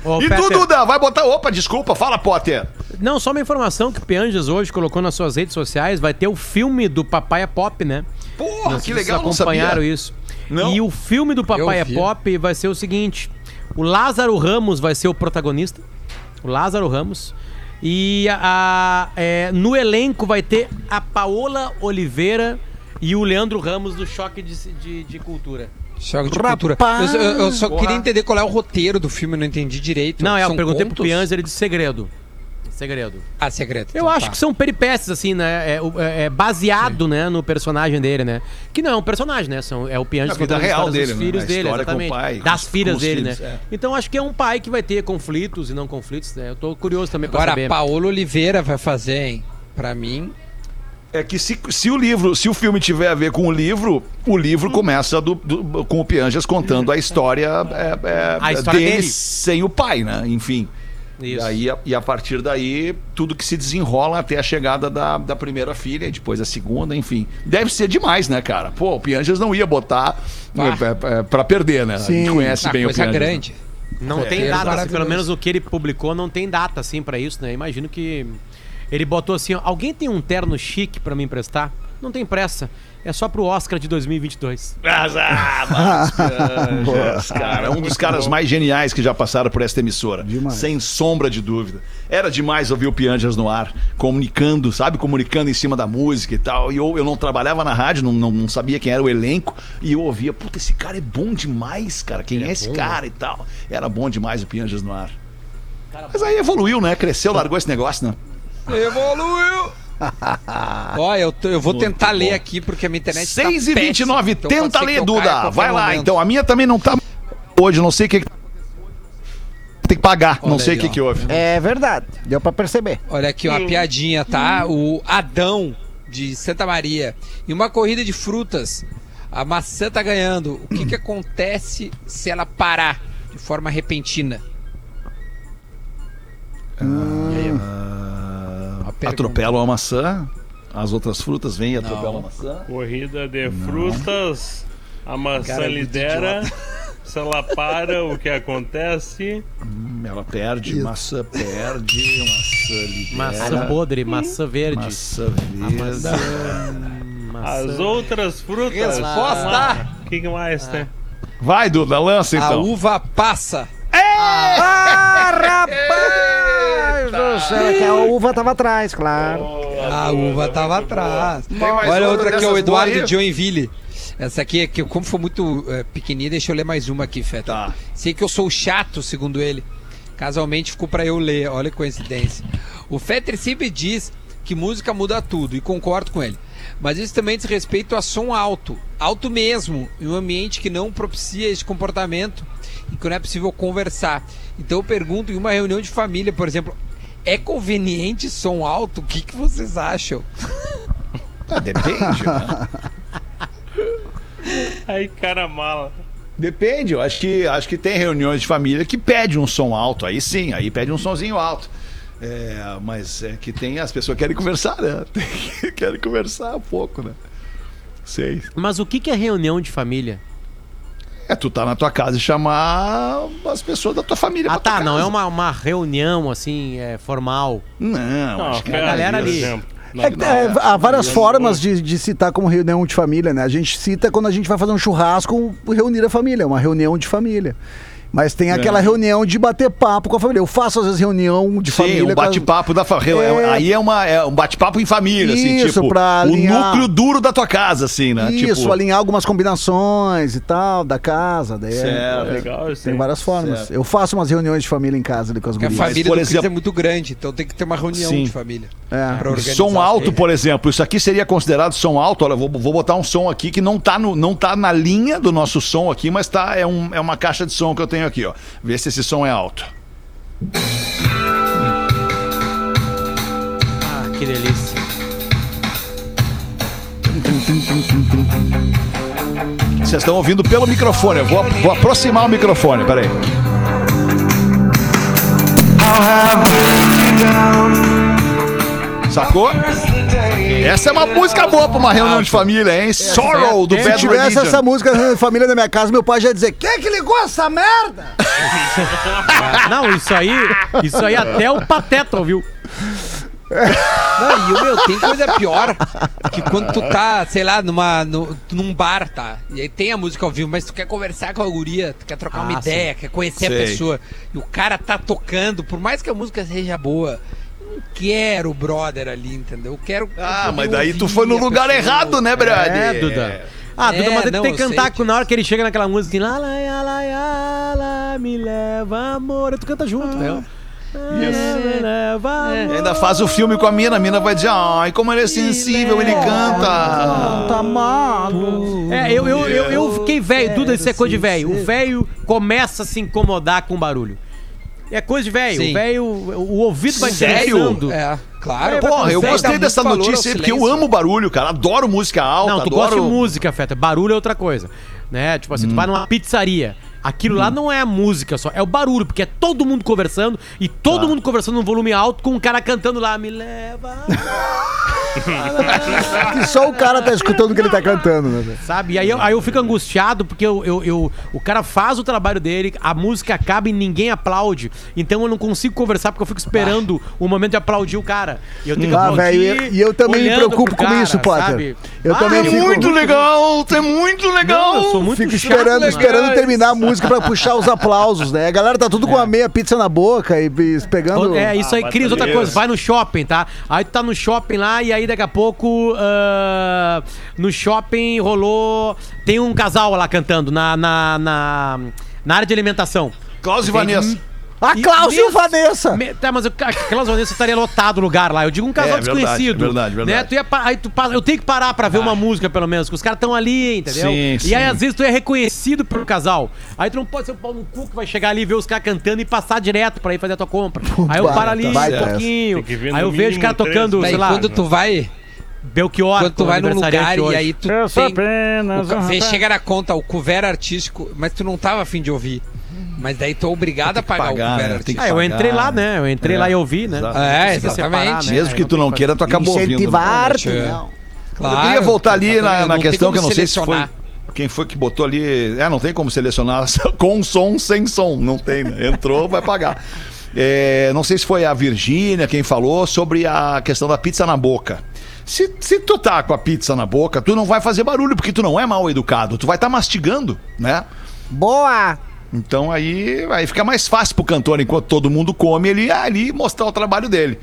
Ô, E Peter, tu, Duda, vai botar. Opa, desculpa, fala, Potter. Não, só uma informação que o Pianjas hoje colocou nas suas redes sociais, vai ter o filme do Papai é Pop, né? Porra, Não que legal, acompanharam sabia. isso. Não. E o filme do Papai é. Pop vai ser o seguinte: o Lázaro Ramos vai ser o protagonista. O Lázaro Ramos. E a, a- é, no elenco vai ter a Paola Oliveira e o Leandro Ramos do Choque de, de, de Cultura. Choque de Rapaz. cultura. Eu, eu- eu só Porra. queria entender qual é o roteiro do filme, eu não entendi direito. Não, é, eu São perguntei pro contos? Pianjas, ele disse segredo. Segredo. Ah, segredo. Eu então acho tá. que são peripécias, assim, né? É, é- é baseado, né, no personagem dele, né? Que não é um personagem, né? São, é o A vida contando as real dele, dos né? filhos A dele, história com o exatamente. pai, das filhas dele, filhos, né? é. Então acho que é um pai que vai ter conflitos e não conflitos, né? Eu tô curioso também pra Agora, saber. a Paola Oliveira vai fazer, hein? Pra mim, É que se, se o livro, se o filme tiver a ver com o livro, o livro começa do- do- com o Pianjas contando a história, é, é, A história dele, dele. sem o pai, né? Enfim. E, Isso. aí, a- e a partir daí, tudo que se desenrola até a chegada da, da primeira filha, e depois a segunda, enfim. Deve ser demais, né, cara? Pô, o Pianjas não ia botar Ah. é, é, é, pra perder, né? A gente Sim. conhece ah, bem o coisa Pianjas. né? grande. Não É. tem É data, assim, pelo menos o que ele publicou não tem data assim pra isso, né? Imagino que ele botou assim, ó, alguém tem um terno chique pra me emprestar? Não tem pressa. É só pro Oscar de 2022. Mas, ah, Pianjas, cara, um dos caras mais geniais que já passaram por esta emissora. Demais. Sem sombra de dúvida. Era demais ouvir o Pianjas no ar, comunicando, sabe? Comunicando em cima da música e tal. E eu, eu não trabalhava na rádio, não, não, não sabia quem era o elenco. E eu ouvia, puta, esse cara é bom demais, cara. Quem é, esse cara e tal? Era bom demais o Pianjas no ar. Mas aí evoluiu, né? Cresceu, largou esse negócio, né? Evoluiu! [LAUGHS] Ó, eu, tô- eu vou Muito tentar bom. ler aqui porque a minha internet 6 e 29 tá péssima, então tenta que ler, Duda. Vai lá, momento. então. A minha também não tá hoje, não sei o que. que- Tem que pagar, não Olha sei o que que houve. É verdade. Deu pra perceber. Olha aqui, uma piadinha, tá? O Adão de Santa Maria. Em uma corrida de frutas, a maçã tá ganhando. O que que acontece se ela parar de forma repentina? Uma pergunta. Atropelam a maçã, as outras frutas vêm e atropelam Não. a maçã. Corrida de frutas, a maçã Cara, é muito lidera. Se ela para, o que acontece? Hum, Ela perde, maçã perde, maçã lidera. Maçã podre, maçã verde. Maçã verde. Maçã... As maçã- outras frutas. Resposta! O que, que mais tem? Vai, Duda, lança A então. uva passa. Ah, rapaz do céu. É que a uva tava atrás, claro. A uva tava atrás. Olha outra outra aqui, dessas o Eduardo Joinville. Essa aqui é que, como foi muito é, pequenininha, deixa eu ler mais uma aqui, Feta. Tá. Sei que eu sou chato, segundo ele. Casualmente ficou pra eu ler, olha que coincidência. O Fetter sempre diz que música muda tudo, e concordo com ele. Mas isso também diz respeito a som alto, alto mesmo, em um ambiente que não propicia esse comportamento e que não é possível conversar. Então eu pergunto, em uma reunião de família, por exemplo, é conveniente som alto? O que, que vocês acham? Ah, depende, [LAUGHS] né? Aí, cara mala. Depende, eu acho que, acho que tem reuniões de família que pede um som alto, aí sim, aí pede um sonzinho alto. É, mas é que tem, as pessoas querem conversar, né? [LAUGHS] Tem- querem conversar um pouco, né? Sei. Mas o que, que é reunião de família? É tu tá na tua casa e chamar as pessoas da tua família Ah, tá, não é casa. uma, uma reunião assim, é, formal. Não, Não, acho que a galera ali. É que, é, há várias formas de, de citar como reunião de família, né? A gente cita quando a gente vai fazer um churrasco, reunir a família, uma reunião de família. Mas tem aquela reunião de bater papo com a família. Eu faço às vezes reunião de Sim, família. um com as- bate-papo da família. É. Aí é, uma, é um bate-papo em família, assim, Isso, tipo, pra o alinhar- núcleo duro da tua casa, assim, né? Isso, tipo, alinhar algumas combinações e tal, da casa. Daí é- Certo. é- Legal Tem várias formas. Certo. Eu faço umas reuniões de família em casa ali com as Porque a família por exemplo- é muito grande, então tem que ter uma reunião Sim. de família. É. Som alto, coisas. por exemplo, isso aqui seria considerado som alto. Olha, vou, vou botar um som aqui que não tá, no, não tá na linha do nosso som aqui, mas tá, é, um, é uma caixa de som que eu tenho aqui, ó. Vê se esse som é alto. Ah, que delícia. Vocês estão ouvindo pelo microfone. Eu vou, vou aproximar o microfone, peraí. Sacou? Essa é uma música boa pra uma reunião de família, hein? Sorrow, do Se Bad tivesse Religion. essa música na família da minha casa, meu pai já ia dizer: Quem é que ligou essa merda? [LAUGHS] Não, isso aí, isso aí até o Pateta ouviu. Não, e o meu, tem coisa pior que quando tu tá, sei lá, numa, no- num bar, tá? E aí tem a música ao vivo, mas tu quer conversar com a guria, tu quer trocar uma Ah, ideia, quer conhecer Sei. a pessoa. E o cara tá tocando, por mais que a música seja boa, não quero o brother ali, entendeu? Eu quero. Ah, eu mas daí tu foi no lugar pessoa. errado, né, brother? É, Duda. Ah, Duda, É, mas ele não, tem que cantar com- na hora que ele chega naquela música, lá, lá, lá, lá, lá, lá, me leva, amor. Tu canta junto, né? Me leva, amor. Ainda faz o filme com a mina, a mina vai dizer, ai, como ele é sensível, ele canta. Tá mago. É, eu, eu, eu, eu fiquei velho, Duda, isso é coisa de velho. O velho começa a se incomodar com barulho. É coisa de velho. Velho, o ouvido vai Sério? É, claro. Porra, eu gostei dessa notícia aí, porque eu amo barulho, cara. Adoro música alta, Não, tu adoro... gosta de música, Feta. Barulho é outra coisa. Né? Tipo assim, tu vai numa pizzaria. Aquilo lá não é a música só, é o barulho, porque é todo mundo conversando e todo mundo conversando num volume alto com um cara cantando lá, me leva. [LAUGHS] [LAUGHS] Que só o cara tá escutando o que ele tá cantando, né? Sabe? E aí eu, aí eu fico angustiado porque eu, eu, eu- o cara faz o trabalho dele, a música acaba e ninguém aplaude. Então eu não consigo conversar porque eu fico esperando o momento de aplaudir o cara. E eu tenho que Ah, aplaudir. velho, e- eu também me preocupo pro com cara, isso, Potter. sabe? Eu Ah, também é fico- Muito legal, é muito legal. Não, eu sou muito Fico chato, esperando, esperando terminar a música pra puxar os aplausos, né? A galera tá tudo com a meia pizza na boca e, e pegando. É, isso aí, Ah, Cris, mas outra beleza. coisa, vai no shopping, tá? Aí tu tá no shopping lá e aí daqui a pouco ah, no shopping rolou. Tem um casal lá cantando na, na, na, na área de alimentação. Klaus e? Vanessa. A Cláudia e o Vanessa! Me- tá, mas eu- aquelas Vanessa estaria lotado o lugar lá. Eu digo um casal É, verdade, desconhecido. verdade, verdade. Né? Tu ia aí tu passa- eu tenho que parar pra ver uma música, pelo menos, que os caras estão ali, entendeu? Sim, e sim. aí, às vezes, tu é reconhecido pelo casal. Aí tu não pode ser o pau no cu que vai chegar ali e ver os caras cantando e passar direto pra ir fazer a tua compra. aí eu paro ali baita um pouquinho. Aí eu vejo o cara três tocando, músicas. sei lá, quando tu vai, Belchior. quando tu com vai num lugar e aí tu Eu sou tem, apenas o chega na conta o cover artístico, mas tu não tava afim de ouvir. Mas daí tu é obrigado a pagar, pagar, o né? Tem artístico. Ah, eu pagar, entrei lá, né? né? Eu entrei É, lá e ouvi, né? exato. É, exatamente. né? Mesmo que tu não queira, tu acaba ouvindo. né? Incentivar arte, É. não. Claro, eu queria voltar ali na, na questão que eu não sei se foi. Quem foi que botou ali. É, não tem como selecionar [LAUGHS] com som, sem som. Não tem, né? Entrou, vai pagar. É, não sei se foi a Virgínia quem falou sobre a questão da pizza na boca. Se, se tu tá com a pizza na boca, tu não vai fazer barulho, porque tu não é mal educado. Tu vai estar mastigando, né? Boa! Então aí, aí fica mais fácil pro cantor, enquanto todo mundo come, ele ali mostrar o trabalho dele.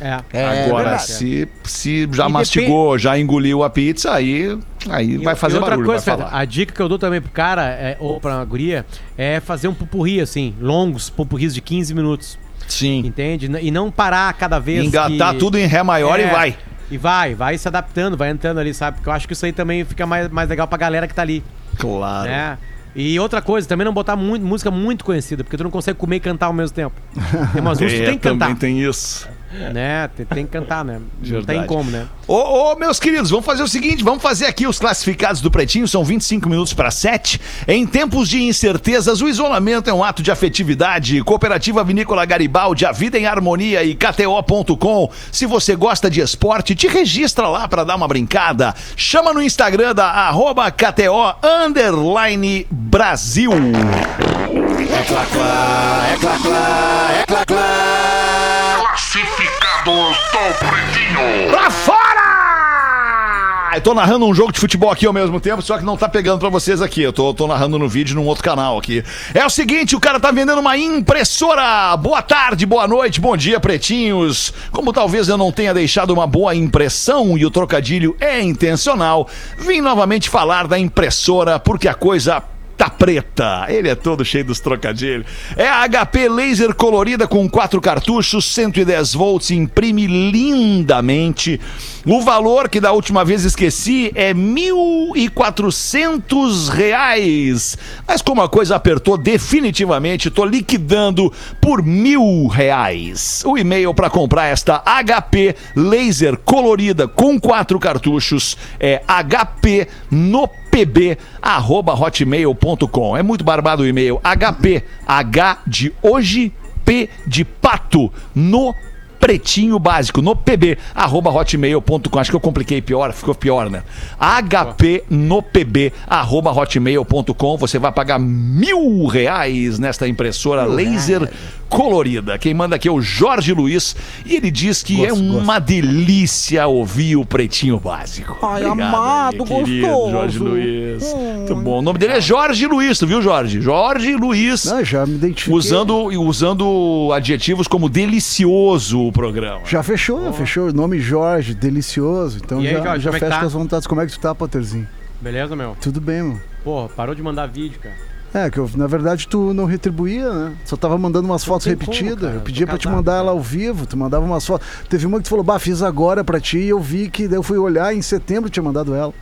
É. É Agora, verdade. se, se já E mastigou, já engoliu a pizza, aí, aí vai fazer e outra barulho, coisa, falar. a dica que eu dou também pro cara, é, ou pra guria, é fazer um pupurri, assim, longos pupurris de 15 minutos, Sim. entende? E não parar cada vez Engatar que- tudo em ré maior e É, vai. E vai, vai se adaptando, vai entrando ali, sabe? Porque eu acho que isso aí também fica mais, mais legal pra galera que tá ali, Claro. né? E outra coisa, também não botar muito, música muito conhecida, porque tu não consegue comer e cantar ao mesmo tempo. [LAUGHS] Tem umas músicas que tu tem que cantar, É, também tem isso. [LAUGHS] né? Tem, tem que cantar, né? Não tem como, né? Ô, ô, meus queridos, vamos fazer o seguinte: vamos fazer aqui os classificados do Pretinho, são 25 minutos para 7. Em tempos de incertezas, o isolamento é um ato de afetividade. Cooperativa Vinícola Garibaldi, a vida em harmonia e KTO.com. Se você gosta de esporte, te registra lá para dar uma brincada. Chama no Instagram da arroba KTO underline Brasil. É clá, clá, é clá, clá, é clá, clá. Classificados do Pretinho. Pra fora! Eu tô narrando um jogo de futebol aqui ao mesmo tempo, só que não tá pegando pra vocês aqui. Eu tô, tô narrando no vídeo num outro canal aqui. É o seguinte, o cara tá vendendo uma impressora. Boa tarde, boa noite, bom dia, pretinhos. Como talvez eu não tenha deixado uma boa impressão e o trocadilho é intencional, vim novamente falar da impressora porque a coisa tá preta. Ele é todo cheio dos trocadilhos. É a HP laser colorida com quatro cartuchos, 110 volts, imprime lindamente. O valor que da última vez esqueci é 1.400 reais. Mas como a coisa apertou definitivamente, tô liquidando por mil reais. O e-mail para comprar esta HP laser colorida com quatro cartuchos é hp no pb@hotmail.com. É muito barbado o e-mail. HP H de hoje, P de pato no pretinho básico no pb arroba hotmail.com acho que eu compliquei pior ficou pior né hp no pb arroba hotmail.com você vai pagar mil reais nesta impressora laser colorida quem manda aqui é o Jorge Luiz e ele diz que é uma delícia ouvir o pretinho básico Ai, Obrigado amado, aí, querido gostoso. Jorge Luiz muito bom o nome dele é Jorge Luiz tu viu Jorge Jorge Luiz Não, já me identifiquei. usando usando adjetivos como delicioso o programa. Já fechou, fechou. O nome Jorge, delicioso. Então E aí, já, Jorge, já é fecha tá? com as vontades. Como é que tu tá, Potterzinho? Beleza, meu? Tudo bem, mano. Porra, parou de mandar vídeo, cara. É, que eu, na verdade tu não retribuía, né? Só tava mandando umas fotos tem como, repetidas. cara, eu pedia pra te mandar ela ao vivo, tu mandava umas fotos. Teve uma que tu falou, bah, fiz agora pra ti e eu vi que daí eu fui olhar em setembro tinha mandado ela.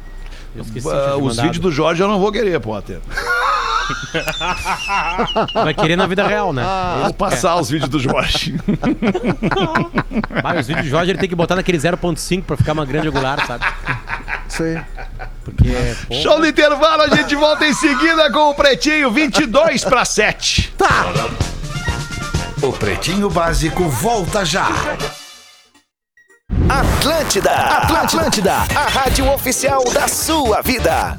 Eu esqueci de ter os mandado. vídeos do Jorge eu não vou querer, Potter. [LAUGHS] [LAUGHS] Vai querer na vida real, né? Eu vou passar os vídeos do Jorge. [LAUGHS] Vai, os vídeos do Jorge ele tem que botar naquele 0.5 pra ficar uma grande angular, sabe? Isso aí. Porque, pô, Show do intervalo, a gente volta em seguida com o Pretinho 22 para 7. O Pretinho Básico volta já. Atlântida, Atlântida, a rádio oficial da sua vida.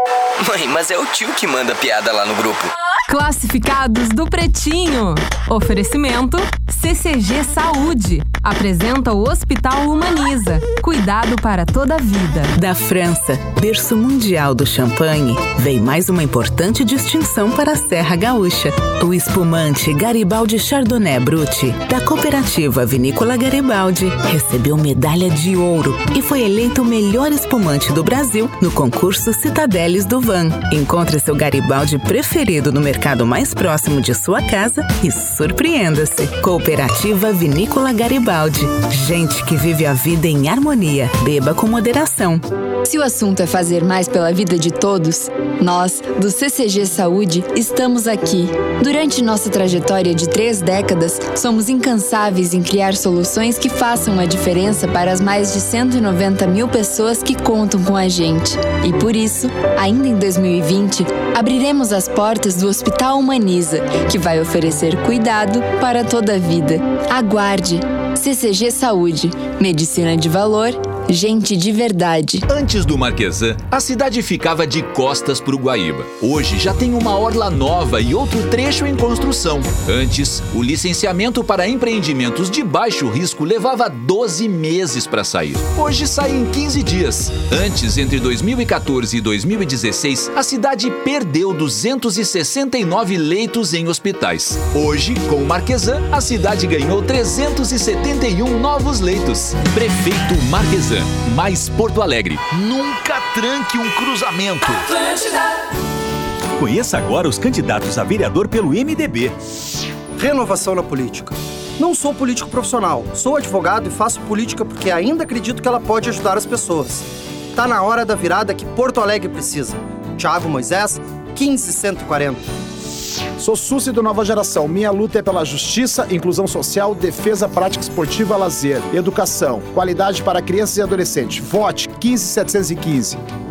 Mãe, mas é o tio que manda piada lá no grupo. Classificados do Pretinho. Oferecimento CCG Saúde. Apresenta o Hospital Humaniza. Cuidado para toda a vida. Da França, berço mundial do champanhe, vem mais uma importante distinção para a Serra Gaúcha. O espumante Garibaldi Chardonnay Brut, da cooperativa Vinícola Garibaldi, recebeu medalha de ouro e foi eleito o melhor espumante do Brasil no concurso Citadeles do Van. Encontre seu Garibaldi preferido no mercado mais próximo de sua casa e surpreenda-se. Cooperativa Vinícola Garibaldi. Gente que vive a vida em harmonia. Beba com moderação. Se o assunto é fazer mais pela vida de todos, nós, do CCG Saúde, estamos aqui. Durante nossa trajetória de três décadas, somos incansáveis em criar soluções que façam a diferença para as mais de 190 mil pessoas que contam com a gente. E por isso, ainda em 2020, abriremos as portas do Hospital Humaniza, que vai oferecer cuidado para toda a vida. Aguarde! CCG Saúde. Medicina de valor, gente de verdade. Antes do Marquesan, a cidade ficava de costas para o Guaíba. Hoje já tem uma orla nova e outro trecho em construção. Antes, o licenciamento para empreendimentos de baixo risco levava 12 meses para sair. Hoje sai em 15 dias. Antes, entre 2014 e 2016, a cidade perdeu 269 leitos em hospitais. Hoje, com o Marquesan, a cidade ganhou 371 novos leitos. Prefeito Marquesan, mais Porto Alegre. Nunca tranque um cruzamento. Conheça agora os candidatos a vereador pelo MDB. Renovação na política. Não sou político profissional, sou advogado e faço política porque ainda acredito que ela pode ajudar as pessoas. Tá na hora da virada que Porto Alegre precisa. Tiago Moisés, 15140. Sou Susi do Nova Geração. Minha luta é pela justiça, inclusão social, defesa, prática esportiva, lazer, educação, qualidade para crianças e adolescentes. Vote 15715.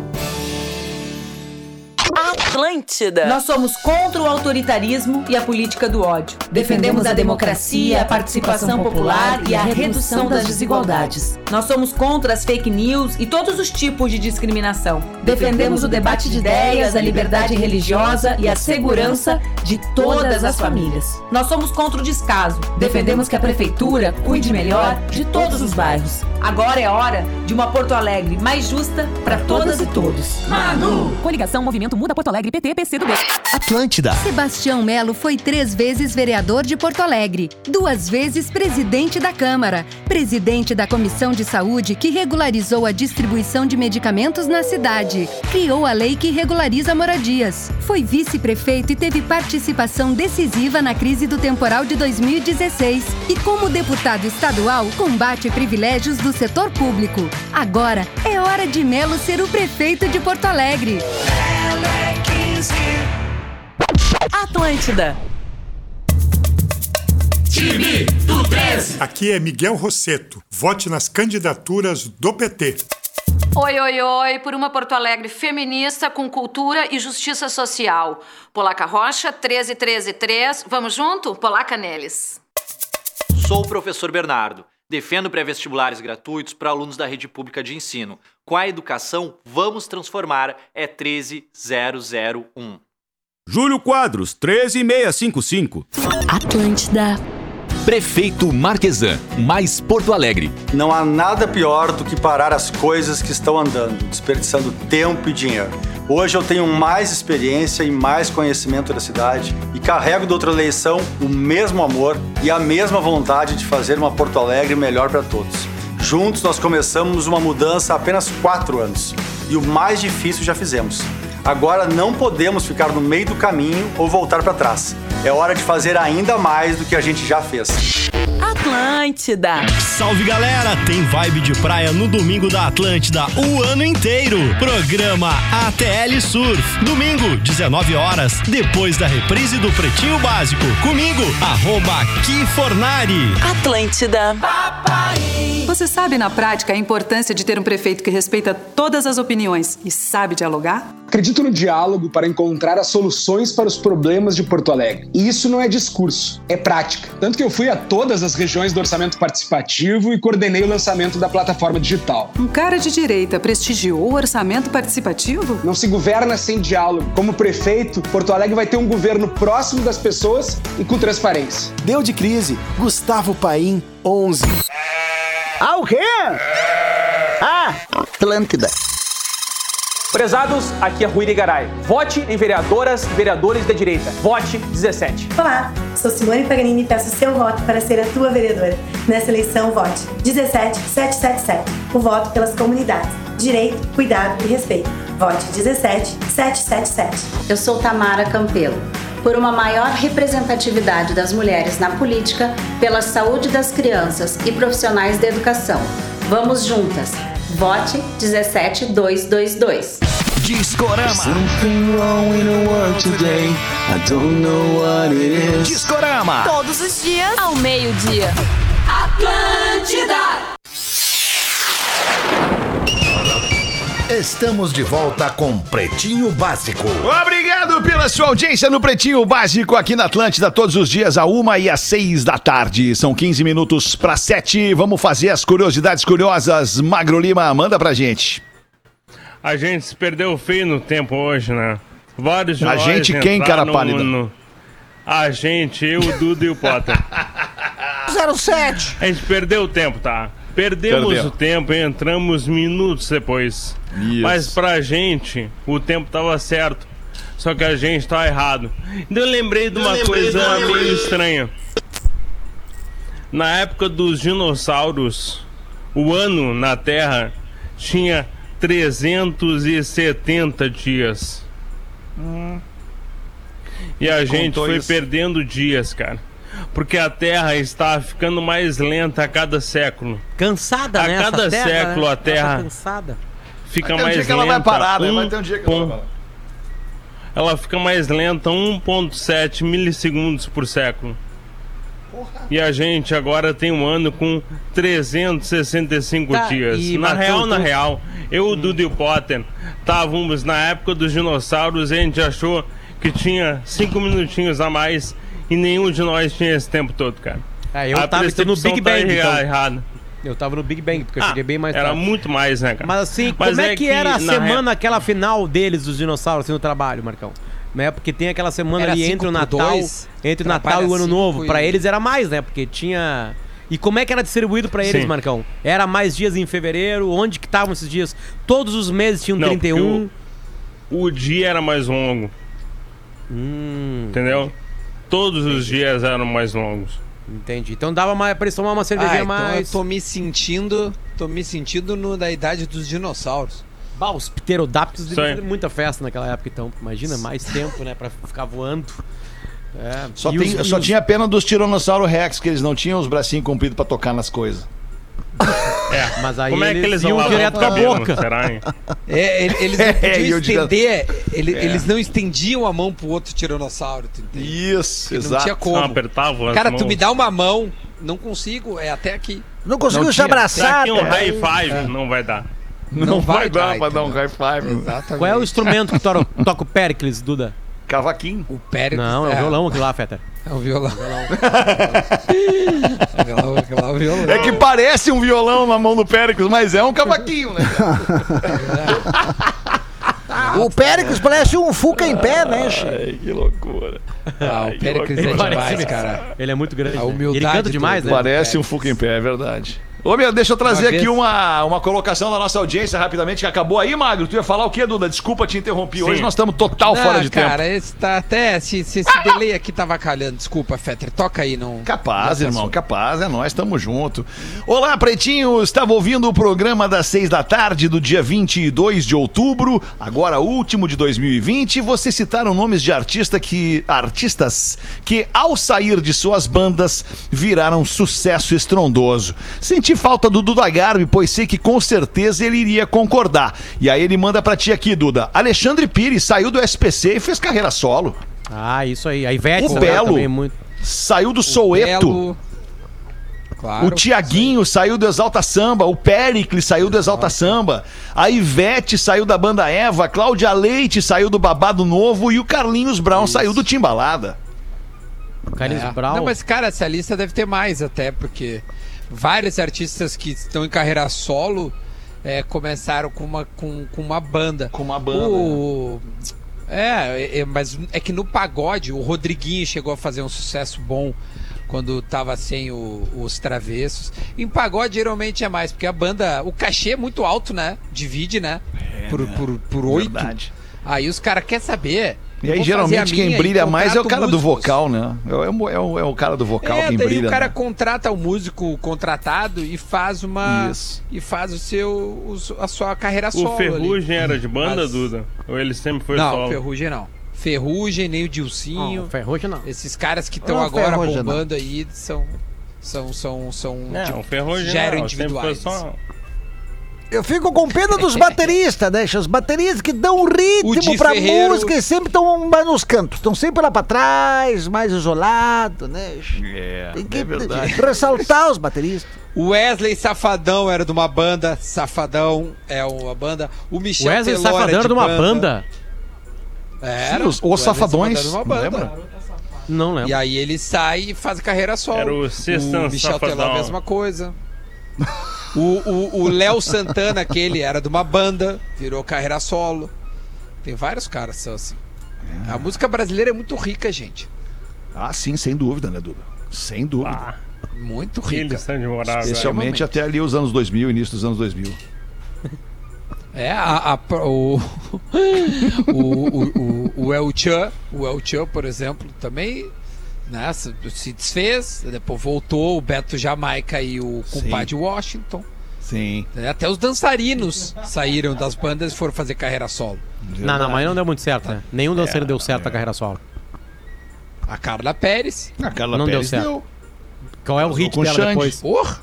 Atlântida. Nós somos contra o autoritarismo e a política do ódio. Defendemos a democracia, a participação popular e a redução das desigualdades. Nós somos contra as fake news e todos os tipos de discriminação. Defendemos o debate de ideias, a liberdade religiosa e a segurança de todas as famílias. Nós somos contra o descaso. Defendemos que a prefeitura cuide melhor de todos os bairros. Agora é hora de uma Porto Alegre mais justa para todas e todos. Manu! Coligação Movimento Muda Porto Alegre PT PCdoB. Atlântida. Sebastião Melo foi três vezes vereador de Porto Alegre, duas vezes presidente da Câmara, presidente da Comissão de Saúde que regularizou a distribuição de medicamentos na cidade, criou a lei que regulariza moradias, foi vice-prefeito e teve participação decisiva na crise do temporal de 2016 e como deputado estadual combate privilégios do setor público. Agora é hora de Melo ser o prefeito de Porto Alegre. Atlântida. Time do 13. Aqui é Miguel Rosseto. Vote nas candidaturas do PT. Oi, oi, oi, por uma Porto Alegre feminista com cultura e justiça social. Polaca Rocha, 13133. Vamos junto? Polaca Neles. Sou o professor Bernardo. Defendo pré-vestibulares gratuitos para alunos da rede pública de ensino. Com a educação, vamos transformar. É 13001. Júlio Quadros, 13655. Atlântida. Prefeito Marquesan, mais Porto Alegre. Não há nada pior do que parar as coisas que estão andando, desperdiçando tempo e dinheiro. Hoje eu tenho mais experiência e mais conhecimento da cidade e carrego da outra eleição o mesmo amor e a mesma vontade de fazer uma Porto Alegre melhor para todos. Juntos nós começamos uma mudança há apenas quatro anos e o mais difícil já fizemos. Agora não podemos ficar no meio do caminho ou voltar para trás. É hora de fazer ainda mais do que a gente já fez. Atlântida. Salve galera, tem vibe de praia no domingo da Atlântida o ano inteiro. Programa ATL Surf. Domingo, 19 horas, depois da reprise do Pretinho Básico. Comigo, arroba Kifornari. Atlântida. Você sabe na prática a importância de ter um prefeito que respeita todas as opiniões e sabe dialogar? Acredito no diálogo para encontrar as soluções para os problemas de Porto Alegre. E isso não é discurso, é prática. Tanto que eu fui a todas as regiões do orçamento participativo e coordenei o lançamento da plataforma digital. Um cara de direita prestigiou o orçamento participativo? Não se governa sem diálogo. Como prefeito, Porto Alegre vai ter um governo próximo das pessoas e com transparência. Deu de crise. Gustavo Paim, 11. Ah, o quê? Ah, Atlântida. Prezados, aqui é Rui Garay. Vote em vereadoras e vereadores da direita. Vote 17. Olá, sou Simone Paganini e peço seu voto para ser a tua vereadora. Nessa eleição, vote 17777. O voto pelas comunidades. Direito, cuidado e respeito. Vote 17777. Eu sou Tamara Campelo. Por uma maior representatividade das mulheres na política, pela saúde das crianças e profissionais da educação. Vamos juntas. Vote 17222. Discorama. Discorama. Todos os dias, ao meio-dia. Atlântida! Estamos de volta com Pretinho Básico. Obrigado pela sua audiência no Pretinho Básico aqui na Atlântida, todos os dias, a uma e às seis da tarde. São 15 minutos para sete. Vamos fazer as curiosidades curiosas. Magro Lima, manda pra gente. A gente se perdeu feio no tempo hoje, né? Vários A gente quem, cara pálida? no- A gente, eu, o Duda e o Potter. [LAUGHS] 07. A gente perdeu o tempo, tá? Perdemos Perdeu. o tempo e entramos minutos depois. Mas pra gente, o tempo tava certo. Só que a gente tava errado. Então eu lembrei de uma lembrei coisa meio estranha. Na época dos dinossauros, o ano na Terra tinha 370 dias. E a gente Contou foi isso. perdendo dias, cara. Porque a Terra está ficando mais lenta a cada século. Cansada, a né? essa cada terra, século né? a Ela tá Terra cansada. fica um mais dia que ela lenta. vai parar, né? um Vai ter um dia que ela vai parar. Ela fica mais lenta 1.7 milissegundos por século. E a gente agora tem um ano com 365 Tá, dias. e, na real, na tu- real, eu, o Dudu e o Potter estávamos na época dos dinossauros e a gente achou que tinha 5 minutinhos a mais e nenhum de nós tinha esse tempo todo, cara. É, eu A tava no Big tá Bang. então. Eu tava no Big Bang, porque eu Ah, cheguei bem mais Era tarde. muito mais, né, cara? Mas assim, Mas como é, que, era a na semana, re- aquela final deles, dos dinossauros, assim, no trabalho, Marcão? Né? Porque tem aquela semana Era ali entre o Natal, dois, entre o Natal e o Ano Novo. e- Pra eles era mais, né? Porque tinha. E como é que era distribuído pra eles, Sim. Marcão? Era mais dias em fevereiro? Onde que estavam esses dias? Todos os meses tinham Não, 31. porque O, o dia era mais longo. Hum. Entendeu? Todos os dias eram mais longos. Entendi. Então dava mais pra eles tomar uma cervejinha Ah, então mais. eu tô me sentindo, tô me sentindo no, da idade dos dinossauros. Bah, os deviam aí. ter muita festa naquela época, então. Imagina, mais tempo, né? Pra ficar voando. É. Só, tem- os- só os- tinha pena dos Tiranossauro Rex, que eles não tinham os bracinhos compridos pra tocar nas coisas. [LAUGHS] É. Mas aí Como é que eles iam direto cabelo, boca. será, hein? É, ele- eles não [LAUGHS] É, podiam digo- estender, ele- É. eles não estendiam a mão pro outro tiranossauro. tu entende? Isso, Porque Não exato. tinha como. Não apertavam Cara, mãos. tu me dá uma mão, não consigo, é até aqui. Não conseguiu Não se tinha. abraçar. Daqui um né? high five, É. não vai dar. Não, vai, dar dar, pra dar um high five. Exatamente. Qual é o instrumento que to- toca o Péricles, Duda? Cavaquinho. O Péricles. Não, é o violão aquilo lá, Feta. É o violão. Aquela [LAUGHS] é o violão. É que parece um violão na mão do Péricles, mas é um cavaquinho, né? [LAUGHS] O Péricles parece um Fuca em pé, né? che? Ai, que loucura. Ah, o Péricles é demais, cara. Ele é muito grande. A né? humildade Ele canta demais, né? Parece um Fuca em pé, é verdade. Ô, meu, deixa eu trazer Uma aqui uma, uma colocação da nossa audiência rapidamente, que acabou aí, Magro. Tu ia falar o quê, Duda? Desculpa te interromper. Hoje nós estamos total fora Ah, de cara, tempo. esse tá até. Se, se esse delay aqui tá vacalhando, desculpa, Fetter. Toca aí, não. Capaz, não irmão, assunto. capaz, é nós, tamo junto. Olá, pretinho, estava ouvindo o programa das seis da tarde do dia 22 de outubro, agora último de 2020. Vocês citaram nomes de artista que, artistas que, ao sair de suas bandas, viraram sucesso estrondoso. Senti falta do Duda Garbi, pois sei que com certeza ele iria concordar. E aí ele manda pra ti aqui, Duda. Alexandre Pires saiu do SPC e fez carreira solo. Ah, isso aí. A Ivete O Belo também é muito. saiu do Soueto. Belo- Claro. O Tiaguinho saiu do Exalta Samba, o Pericles saiu do Exalta Samba, a Ivete saiu da banda Eva, a Cláudia Leite saiu do Babado Novo e o Carlinhos Brown saiu do Timbalada. Carlinhos É. Brown. Não, mas, cara, essa lista deve ter mais até, porque vários artistas que estão em carreira solo é, começaram com uma, com, com uma banda. Com uma banda. O... É, é, mas é que no pagode, o Rodriguinho chegou a fazer um sucesso bom quando tava sem o- os travessos. Em pagode, geralmente é mais, porque a banda, o cachê é muito alto, né? Divide, né? por, por, por oito. Aí os caras querem saber. E aí geralmente quem minha e brilha mais é o cara do músicos. vocal, né? É o, é o- é o cara do vocal É, quem brilha. o cara né? contrata o músico contratado e faz uma Isso. e faz o seu o- a sua carreira solo. O Ferrugem ali. era de banda, Mas- Duda? Ou ele sempre foi não, solo? Ferrugem não. Ferrugem, nem o Dilcinho. Não, Ferrugem não. Esses caras que estão Não, agora Ferrugem não. bombando aí são são são são Não, o Ferrugem já eram não, individuais. foi só... Eu fico com pena dos bateristas, deixa. Os bateristas que dão ritmo Di pra Ferreiro. música e sempre estão mais nos cantos. Estão sempre lá pra trás, mais isolado, né? É, Tem que é verdade. ressaltar os bateristas. O Wesley Safadão era de uma banda, Safadão é uma banda. O Michel Wesley Teló Safadão era de uma banda. Era. Sim, os- os Safadões, Safadão era de uma não banda. lembra? Não lembro. E aí ele sai e faz carreira solo. Era o Sextan Michel Teló Safadão. a mesma coisa. [LAUGHS] O Léo Santana, aquele, era de uma banda, virou carreira solo. Tem vários caras que são assim. A música brasileira é muito rica, gente. Ah, sim, sem dúvida, né, Duda? Sem dúvida. Ah, Muito que rica. moral. Especialmente até ali os anos 2000, início dos anos 2000. É, a, a- o, [LAUGHS] o, o, o, o El Chan, o El Chan, por exemplo, também né, se, se desfez, depois voltou o Beto Jamaica e o compadre Washington. Sim. né, Até os dançarinos saíram das bandas e foram fazer carreira solo. Não, não, mas não deu muito certo, né? Nenhum dançarino deu certo na carreira solo. A Carla Pérez. A Carla Não deu Pérez certo. deu. Qual é o hit com dela Xande. depois? Porra!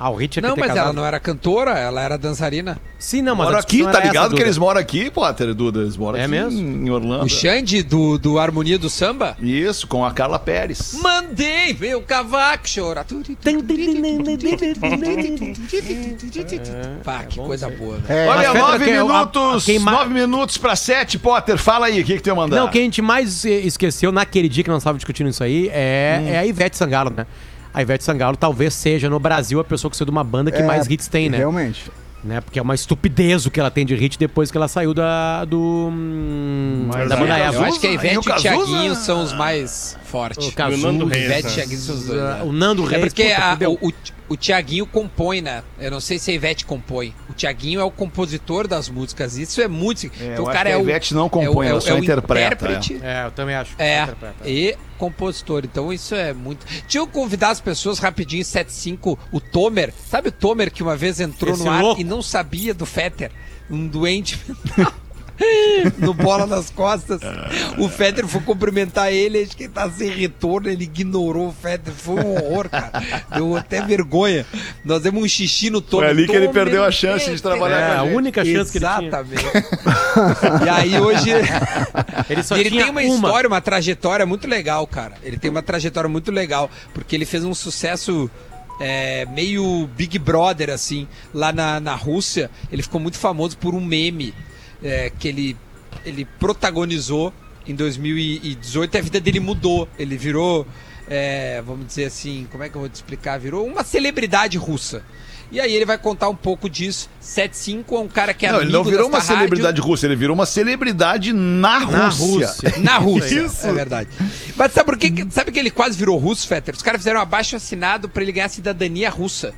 Ah, o hit é que Não, mas casado. ela não era cantora, ela era dançarina. Sim, não, mas Moram a aqui, tá era essa, ligado que eles moram aqui, Potter, Duda? Eles moram É aqui mesmo? em Orlando. O Xande do, do Harmonia do Samba? Isso, com a Carla Pérez. Mandei meu cavaco chorar. Pá, que coisa boa, velho. É, Olha, nove quem- a- minutos, quem ma- nove minutos pra sete, Potter, fala aí, o que que tu ia mandar? Não, o que a gente mais eh, esqueceu naquele dia que nós estávamos discutindo isso aí é, Hum. é a Ivete Sangalo, né? A Ivete Sangalo talvez seja no Brasil a pessoa que saiu de uma banda que É, mais hits tem, né? Realmente. né? Porque é uma estupidez o que ela tem de hit depois que ela saiu da do hum, Mas da banda o Eva. Eu acho que a Ivete o e o? Thiaguinho são os mais fortes. O Cazuza, Nando Reis, Ivete e né? Thiaguinho são os dois. né? O Nando É Reis, porque puta, a- o, o, o Tiaguinho compõe, né? Eu não sei se a Ivete compõe. O Tiaguinho é o compositor das músicas. Isso é muito. É, então eu o acho cara é a o. Ivete não compõe, é o- ela é só o interpreta, intérprete, É, eu também acho. que É, interpreta. e compositor. Então isso é muito. Deixa eu convidar as pessoas rapidinho, 75, o Tomer. Sabe o Tomer que uma vez entrou Esse no ar louco. e não sabia do Fetter? Um doente mental. [LAUGHS] [LAUGHS] no bola nas costas. O Fetter foi cumprimentar ele, acho que ele tá sem retorno, ele ignorou o Fetter. Foi um horror, cara. Deu até vergonha. Nós demos um xixi no Tomer. Foi ali que ele perdeu a chance de trabalhar É, com a a gente. única chance que ele tinha. Exatamente. e aí hoje. [LAUGHS] Ele só ele tinha tem uma, uma. história, uma trajetória muito legal, cara. Ele tem uma trajetória muito legal, porque ele fez um sucesso é, meio Big Brother, assim, lá na, na Rússia. Ele ficou muito famoso por um meme é, que ele, ele protagonizou em 2018 e a vida dele mudou. Ele virou, é, vamos dizer assim, como é que eu vou te explicar? Virou uma celebridade russa. E aí ele vai contar um pouco disso. 75 é um cara que é Não, ele amigo não virou uma rádio. celebridade russa, ele virou uma celebridade na Na Rússia. Rússia. [LAUGHS] Na Rússia. Isso. É verdade. Mas sabe por que, sabe que ele quase virou russo, Fetter? Os caras fizeram um abaixo assinado pra ele ganhar a cidadania russa.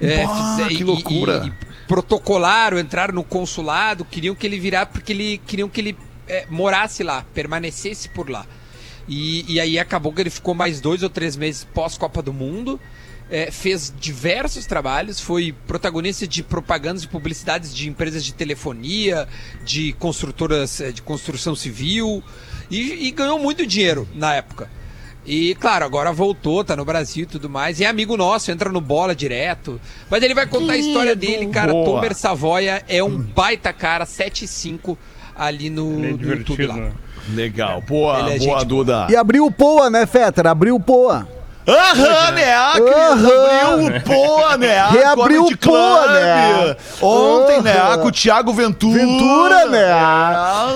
É, Bah, fize- que e- loucura. E, e protocolaram, entraram no consulado, queriam que ele virasse porque ele queriam que ele é, morasse lá, permanecesse por lá. E, e aí acabou que ele ficou mais dois ou três meses pós Copa do Mundo. é, fez diversos trabalhos, foi protagonista de propagandas e publicidades de empresas de telefonia, de construtoras é, de construção civil e, e ganhou muito dinheiro na época. E claro, agora voltou, tá no Brasil e tudo mais. E é amigo nosso, entra no bola direto. Mas ele vai contar a história dele, cara. Boa. Tomer Savoia é um baita cara, 7,5 ali no, é no YouTube lá. Legal. Boa, é boa, gente Duda. E abriu o Poa, né, Fetter? Abriu o Poa. Aham, né? Ah, Aham. Abriu o Poa, né? Reabriu Comedy o Poa, né? Ontem, né? Aham. Com o Thiago Ventura. Ventura, né?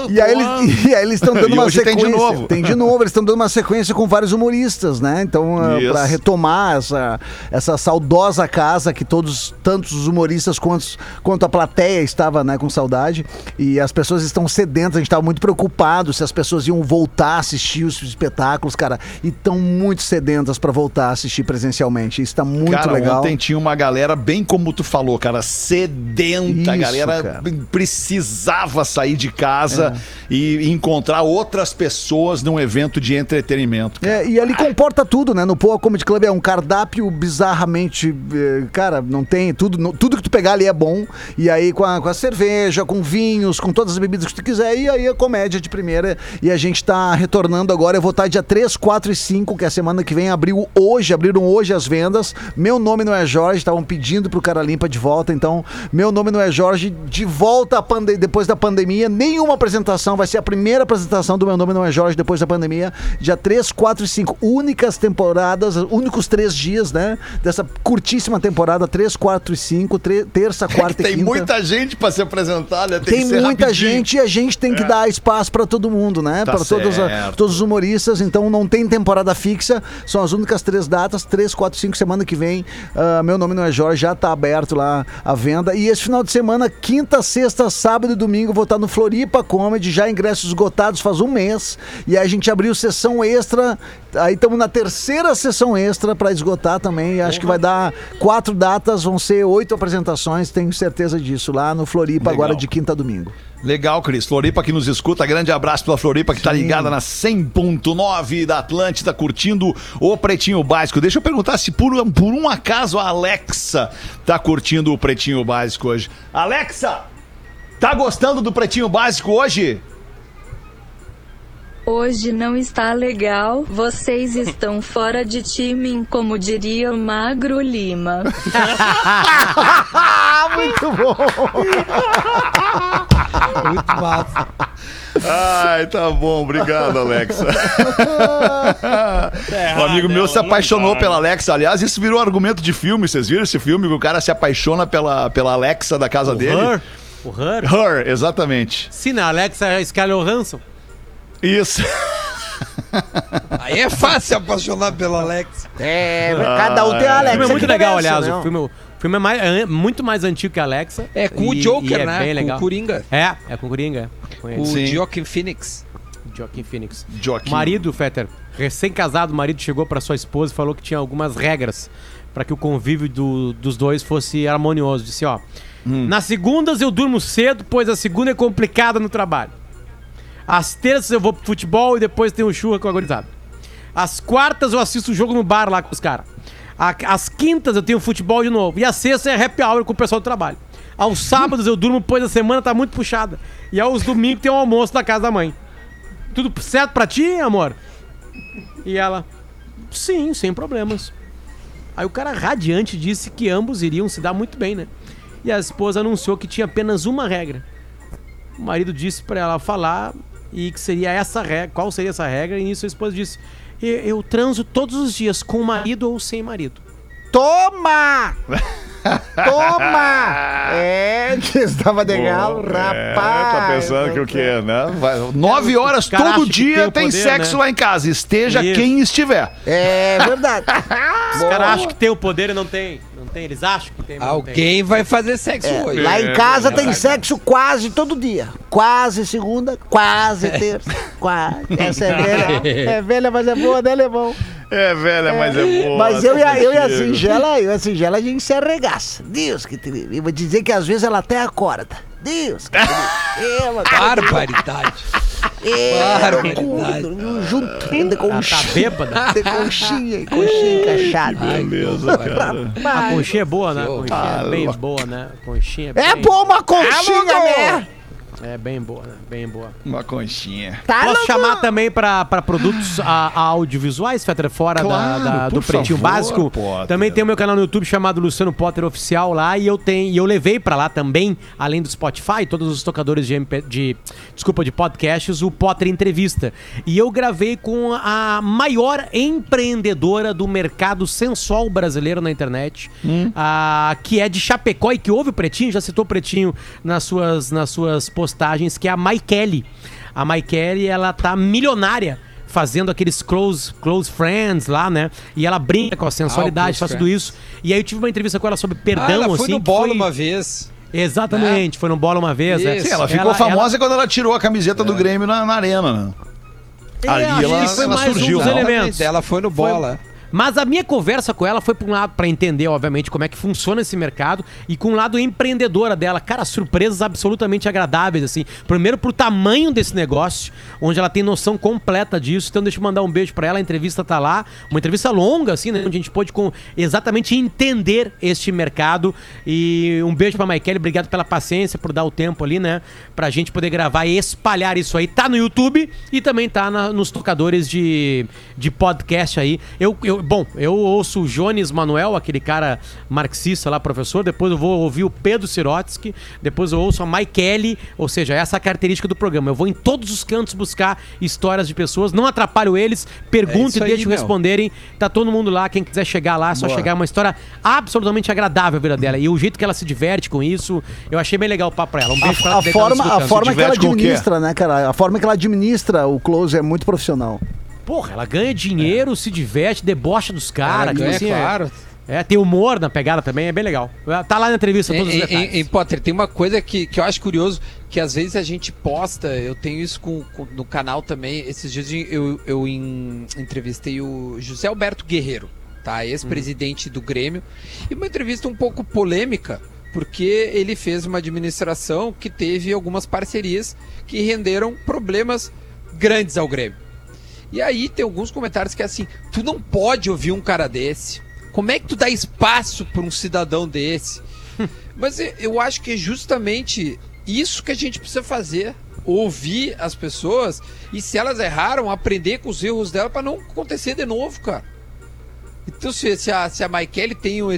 E aí, eles, [LAUGHS] e aí eles estão dando E uma hoje tem de sequência. novo. Tem de novo, eles estão dando uma sequência com vários humoristas, né? Então, ah, pra retomar essa, essa saudosa casa que todos, tantos os humoristas quanto, quanto a plateia estava né, com saudade. E as pessoas estão sedentas, a gente estava muito preocupado se as pessoas iam voltar a assistir os espetáculos, cara. E estão muito sedentas para voltar a assistir presencialmente. Isso tá muito cara, legal. ontem tinha uma galera, bem como tu falou, cara, sedenta. a Isso, galera cara. precisava sair de casa É. e encontrar outras pessoas num evento de entretenimento. É, e ali comporta tudo, né? No Poa Comedy Club é um cardápio bizarramente. eh, Cara, não tem. Tudo, tudo que tu pegar ali é bom. E aí com a, com a cerveja, com vinhos, com todas as bebidas que tu quiser. E aí a comédia de primeira. E a gente tá retornando agora. Eu vou estar dia 3, 4 e 5, que é a semana que vem. Abriu hoje, abriram hoje as vendas. Meu nome não é Jorge, estavam pedindo pro cara limpa de volta. Então, meu nome não é Jorge, de volta à pande- depois da pandemia. Nenhuma apresentação, vai ser a primeira apresentação do meu nome não é Jorge depois da pandemia. Dia 3, 4 e 5. Únicas temporadas, únicos três dias, né? Dessa curtíssima temporada, 3, 4 e 5, tre- terça, quarta e Tem quinta. muita gente pra se apresentar, né? Tem, ser muita rapidinho. gente e a gente tem que É. dar espaço pra todo mundo, né? Tá Pra todos, a- todos os humoristas. Então não tem temporada fixa, são as únicas três datas: 3, 4, 5 semana que vem. Ah, meu nome não é Jorge, já tá aberto lá a venda. E esse final de semana, quinta, sexta, sábado e domingo, vou estar no Floripa Comedy, já ingressos esgotados faz um mês. E aí a gente abriu sessão extra. Aí estamos na terceira sessão extra pra esgotar também. Acho que vai dar quatro datas, vão ser oito apresentações, tenho certeza disso, lá no Floripa, Legal. agora de quinta a domingo. Legal, Cris. Floripa que nos escuta. Grande abraço pra Floripa que tá ligada na 100.9 da Atlântida, curtindo o Pretinho Básico. Deixa eu perguntar se por, um- por um acaso a Alexa tá curtindo o Pretinho Básico hoje. Alexa, tá gostando do Pretinho Básico hoje? Hoje não está legal, vocês estão [LAUGHS] fora de time, como diria o Magro Lima. [LAUGHS] Muito bom! Muito massa. Ai, tá bom. Obrigado, Alexa. [LAUGHS] um amigo meu se apaixonou pela Alexa. Aliás, isso virou argumento de filme. Vocês viram esse filme? Que o cara se apaixona pela, pela Alexa da casa dele. Her? O Her? Her, exatamente. Sim, na Alexa é Scarlett Johansson. Isso. Aí é fácil apaixonar pela Alex. É, cada um tem a O Alexa. filme é muito legal, merece, aliás. né? O filme, o filme é, mais- é muito mais antigo que a Alexa. É com o E- Joker, e é né? bem Com o legal. Coringa. É, é com o Coringa. O Sim. Joaquin Phoenix. Joaquim Phoenix. Joaquim. Marido, Fetter, recém-casado, o marido chegou pra sua esposa e falou que tinha algumas regras pra que o convívio do- dos dois fosse harmonioso. Disse, ó, nas segundas eu durmo cedo, pois a segunda é complicada no trabalho. Às terças eu vou pro futebol e depois tem um churra com a gurizada. Às quartas eu assisto o jogo no bar lá com os caras. Às quintas eu tenho futebol de novo. E às sextas é happy hour com o pessoal do trabalho. Aos [LAUGHS] sábados eu durmo, pois a semana tá muito puxada. E aos domingos tem um almoço na casa da mãe. Tudo certo pra ti, amor? E ela, sim, sem problemas. Aí o cara radiante disse que ambos iriam se dar muito bem, né? E a esposa anunciou que tinha apenas uma regra. O marido disse pra ela falar e que seria essa regra, qual seria essa regra, e nisso a esposa disse: "Eu, eu transo todos os dias com marido ou sem marido. Toma! [LAUGHS] Toma! É, [LAUGHS] que estava de galo, rapaz. É, tá pensando que o quê, né? Vai- nove horas Os caras todo que dia tem tem poder, sexo né? lá em casa. Esteja Isso. quem estiver. É verdade. Os caras acham que tem o poder e não tem. Tem, eles acham que tem, mas não tem. Alguém vai fazer sexo É, hoje. lá em casa tem sexo quase todo dia. Quase segunda, quase terça, quase. [LAUGHS] Essa é velha. É velha, mas é boa, né, Levão? É velha, mas é boa. Mas eu e, a, eu e a. Singela, eu e a Singela, a gente se arregaça. Deus que te livre. Eu vou dizer que às vezes ela até acorda. Deus. É, uma coisa- Barbaridade. É, Barbaridade. dormiu junto, ainda com Ela tá bêbada? De conchinha, conchinha encaixada. Beleza, cara. A conchinha é boa, né? A conchinha Ah, é bem louco. boa, né? A conchinha É bem- bom uma conchinha, né? É bem boa, né? Bem boa. Uma conchinha. Tá Posso louco? chamar também pra pra produtos a- audiovisuais, Fetter, fora da- Claro, da- do por Pretinho favor, Básico? Potter. Também tem o meu canal no YouTube chamado Luciano Potter Oficial lá e eu tenho e eu levei pra lá também, além do Spotify, todos os tocadores de, MP de desculpa, de podcasts, o Potter Entrevista. E eu gravei com a maior empreendedora do mercado sensual brasileiro na internet, a, que é de Chapecó e que ouve o Pretinho, já citou o Pretinho nas suas, nas suas postagens, que é a Maikele. A Maikele, ela tá milionária fazendo aqueles close, close friends lá, né? E ela brinca com a sensualidade, close faz tudo isso. E aí eu tive uma entrevista com ela sobre perdão, Ah, ela foi assim. no bolo foi- uma vez. Exatamente, foi no bola uma vez. é. Sim, ela ficou famosa quando ela tirou a camiseta do Grêmio na, na arena, né? É, Ali ela, foi ela mais um surgiu. dos né? elementos. Ela foi no Foi- bola. Mas a minha conversa com ela foi para um lado para entender, obviamente, como é que funciona esse mercado e com um lado empreendedora dela. Cara, surpresas absolutamente agradáveis, assim. Primeiro pro tamanho desse negócio, onde ela tem noção completa disso. Então deixa eu mandar um beijo para ela. A entrevista tá lá, uma entrevista longa, assim, né? Onde a gente pôde com, exatamente entender este mercado. E um beijo pra Maikele, obrigado pela paciência, por dar o tempo ali, né? Pra gente poder gravar e espalhar isso aí. Tá no YouTube e também tá na- nos tocadores de, de podcast aí. Eu, eu, bom, eu ouço o Jones Manuel, aquele cara marxista lá, professor. Depois eu vou ouvir o Pedro Sirotsky. Depois eu ouço a Maikele. Ou seja, essa é a característica do programa. Eu vou em todos os cantos buscar histórias de pessoas. Não atrapalho eles. Pergunto É e aí, deixo meu. responderem. Tá todo mundo lá. Quem quiser chegar lá, é só Boa. chegar. É uma história absolutamente agradável a vida dela. E o jeito que ela se diverte com isso, eu achei bem legal o papo pra ela. Um beijo pra ela. A, a nos forma, a forma que ela administra, né, cara? A forma que ela administra o close é muito profissional. Porra, ela ganha dinheiro, se diverte, debocha dos caras. Tipo assim, é- claro. É, tem humor na pegada também, é bem legal. Tá lá na entrevista todos os Em, detalhes. em, em Potter, tem uma coisa que, que eu acho curioso, que às vezes a gente posta, eu tenho isso com, com- no canal também, esses dias eu, eu em- entrevistei o José Alberto Guerreiro, tá? Ex-presidente do Grêmio, e uma entrevista um pouco polêmica, porque ele fez uma administração que teve algumas parcerias que renderam problemas grandes ao Grêmio. E aí tem alguns comentários que é assim, tu não pode ouvir um cara desse. Como é que tu dá espaço para um cidadão desse? [LAUGHS] Mas eu- acho que é justamente isso que a gente precisa fazer. Ouvir as pessoas e se elas erraram, aprender com os erros dela para não acontecer de novo, cara. Então se, se a, se a Maikele tem um.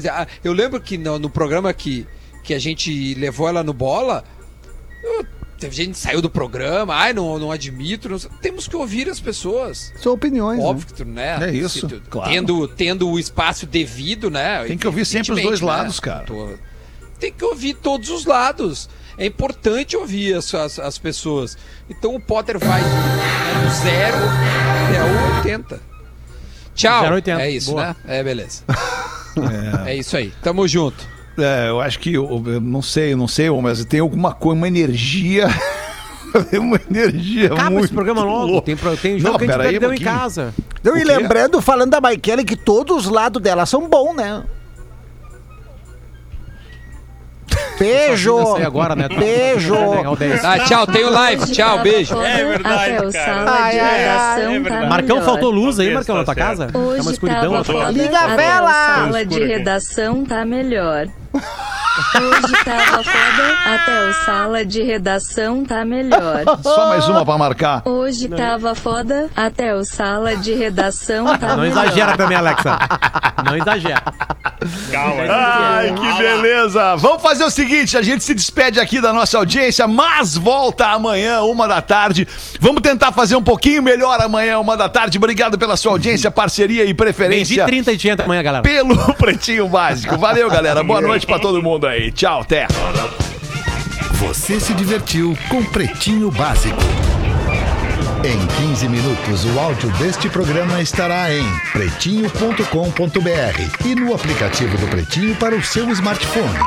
Eu lembro que no, no programa que, que a gente levou ela no bola, teve gente que saiu do programa, ai, não, não admito. não sei." temos que ouvir as pessoas. São opiniões, né? Óbvio que tu, né? É isso, se tu- claro. Tendo, tendo o espaço devido, né? Tem que ouvir sempre os dois né? lados, cara. Tu- Tem que ouvir todos os lados. É importante ouvir as, as, as pessoas. Então o Potter vai né, do zero até o 80. Tchau. Zero a 80, É isso, boa. né? É, beleza. [LAUGHS] É. isso aí. Tamo junto. É, eu acho que, eu, eu não sei, eu não sei, mas tem alguma coisa, uma energia. [LAUGHS] uma energia Acaba muito esse programa logo. Tem, tem jogo Não, que a gente pera aí perdeu em casa. Eu, e lembrando, falando da Maikele, que todos os lados dela são bons, né? [LAUGHS] Beijo! Agora, né? Beijo! Legal, 10. Tá, tchau. Tem o live. Hoje Tchau, beijo. É verdade, cara. sala Ai, de ai, ai, redação é tá verdade. Marcão, faltou luz aí, Marcão, na tua tá casa? certo. É uma Hoje escuridão Liga a vela! o sala de redação tá melhor. Hoje tava foda, até o sala de redação tá melhor. Só mais uma pra marcar. Hoje tava foda, até o sala de redação tá Não melhor. exagera também, Alexa. Não exagera. Calma. Ai, que beleza! Vamos fazer o seguinte: a gente se despede aqui da nossa audiência, mas volta amanhã, uma da tarde. Vamos tentar fazer um pouquinho melhor amanhã, uma da tarde. Obrigado pela sua audiência, parceria e Meio de preferência 30 e 80 amanhã, galera. pelo [LAUGHS] Pretinho Básico. Valeu, galera. Boa noite pra todo mundo aí. Tchau, até. Você se divertiu com Pretinho Básico. Em 15 minutos, o áudio deste programa estará em pretinho.com.br e no aplicativo do Pretinho para o seu smartphone.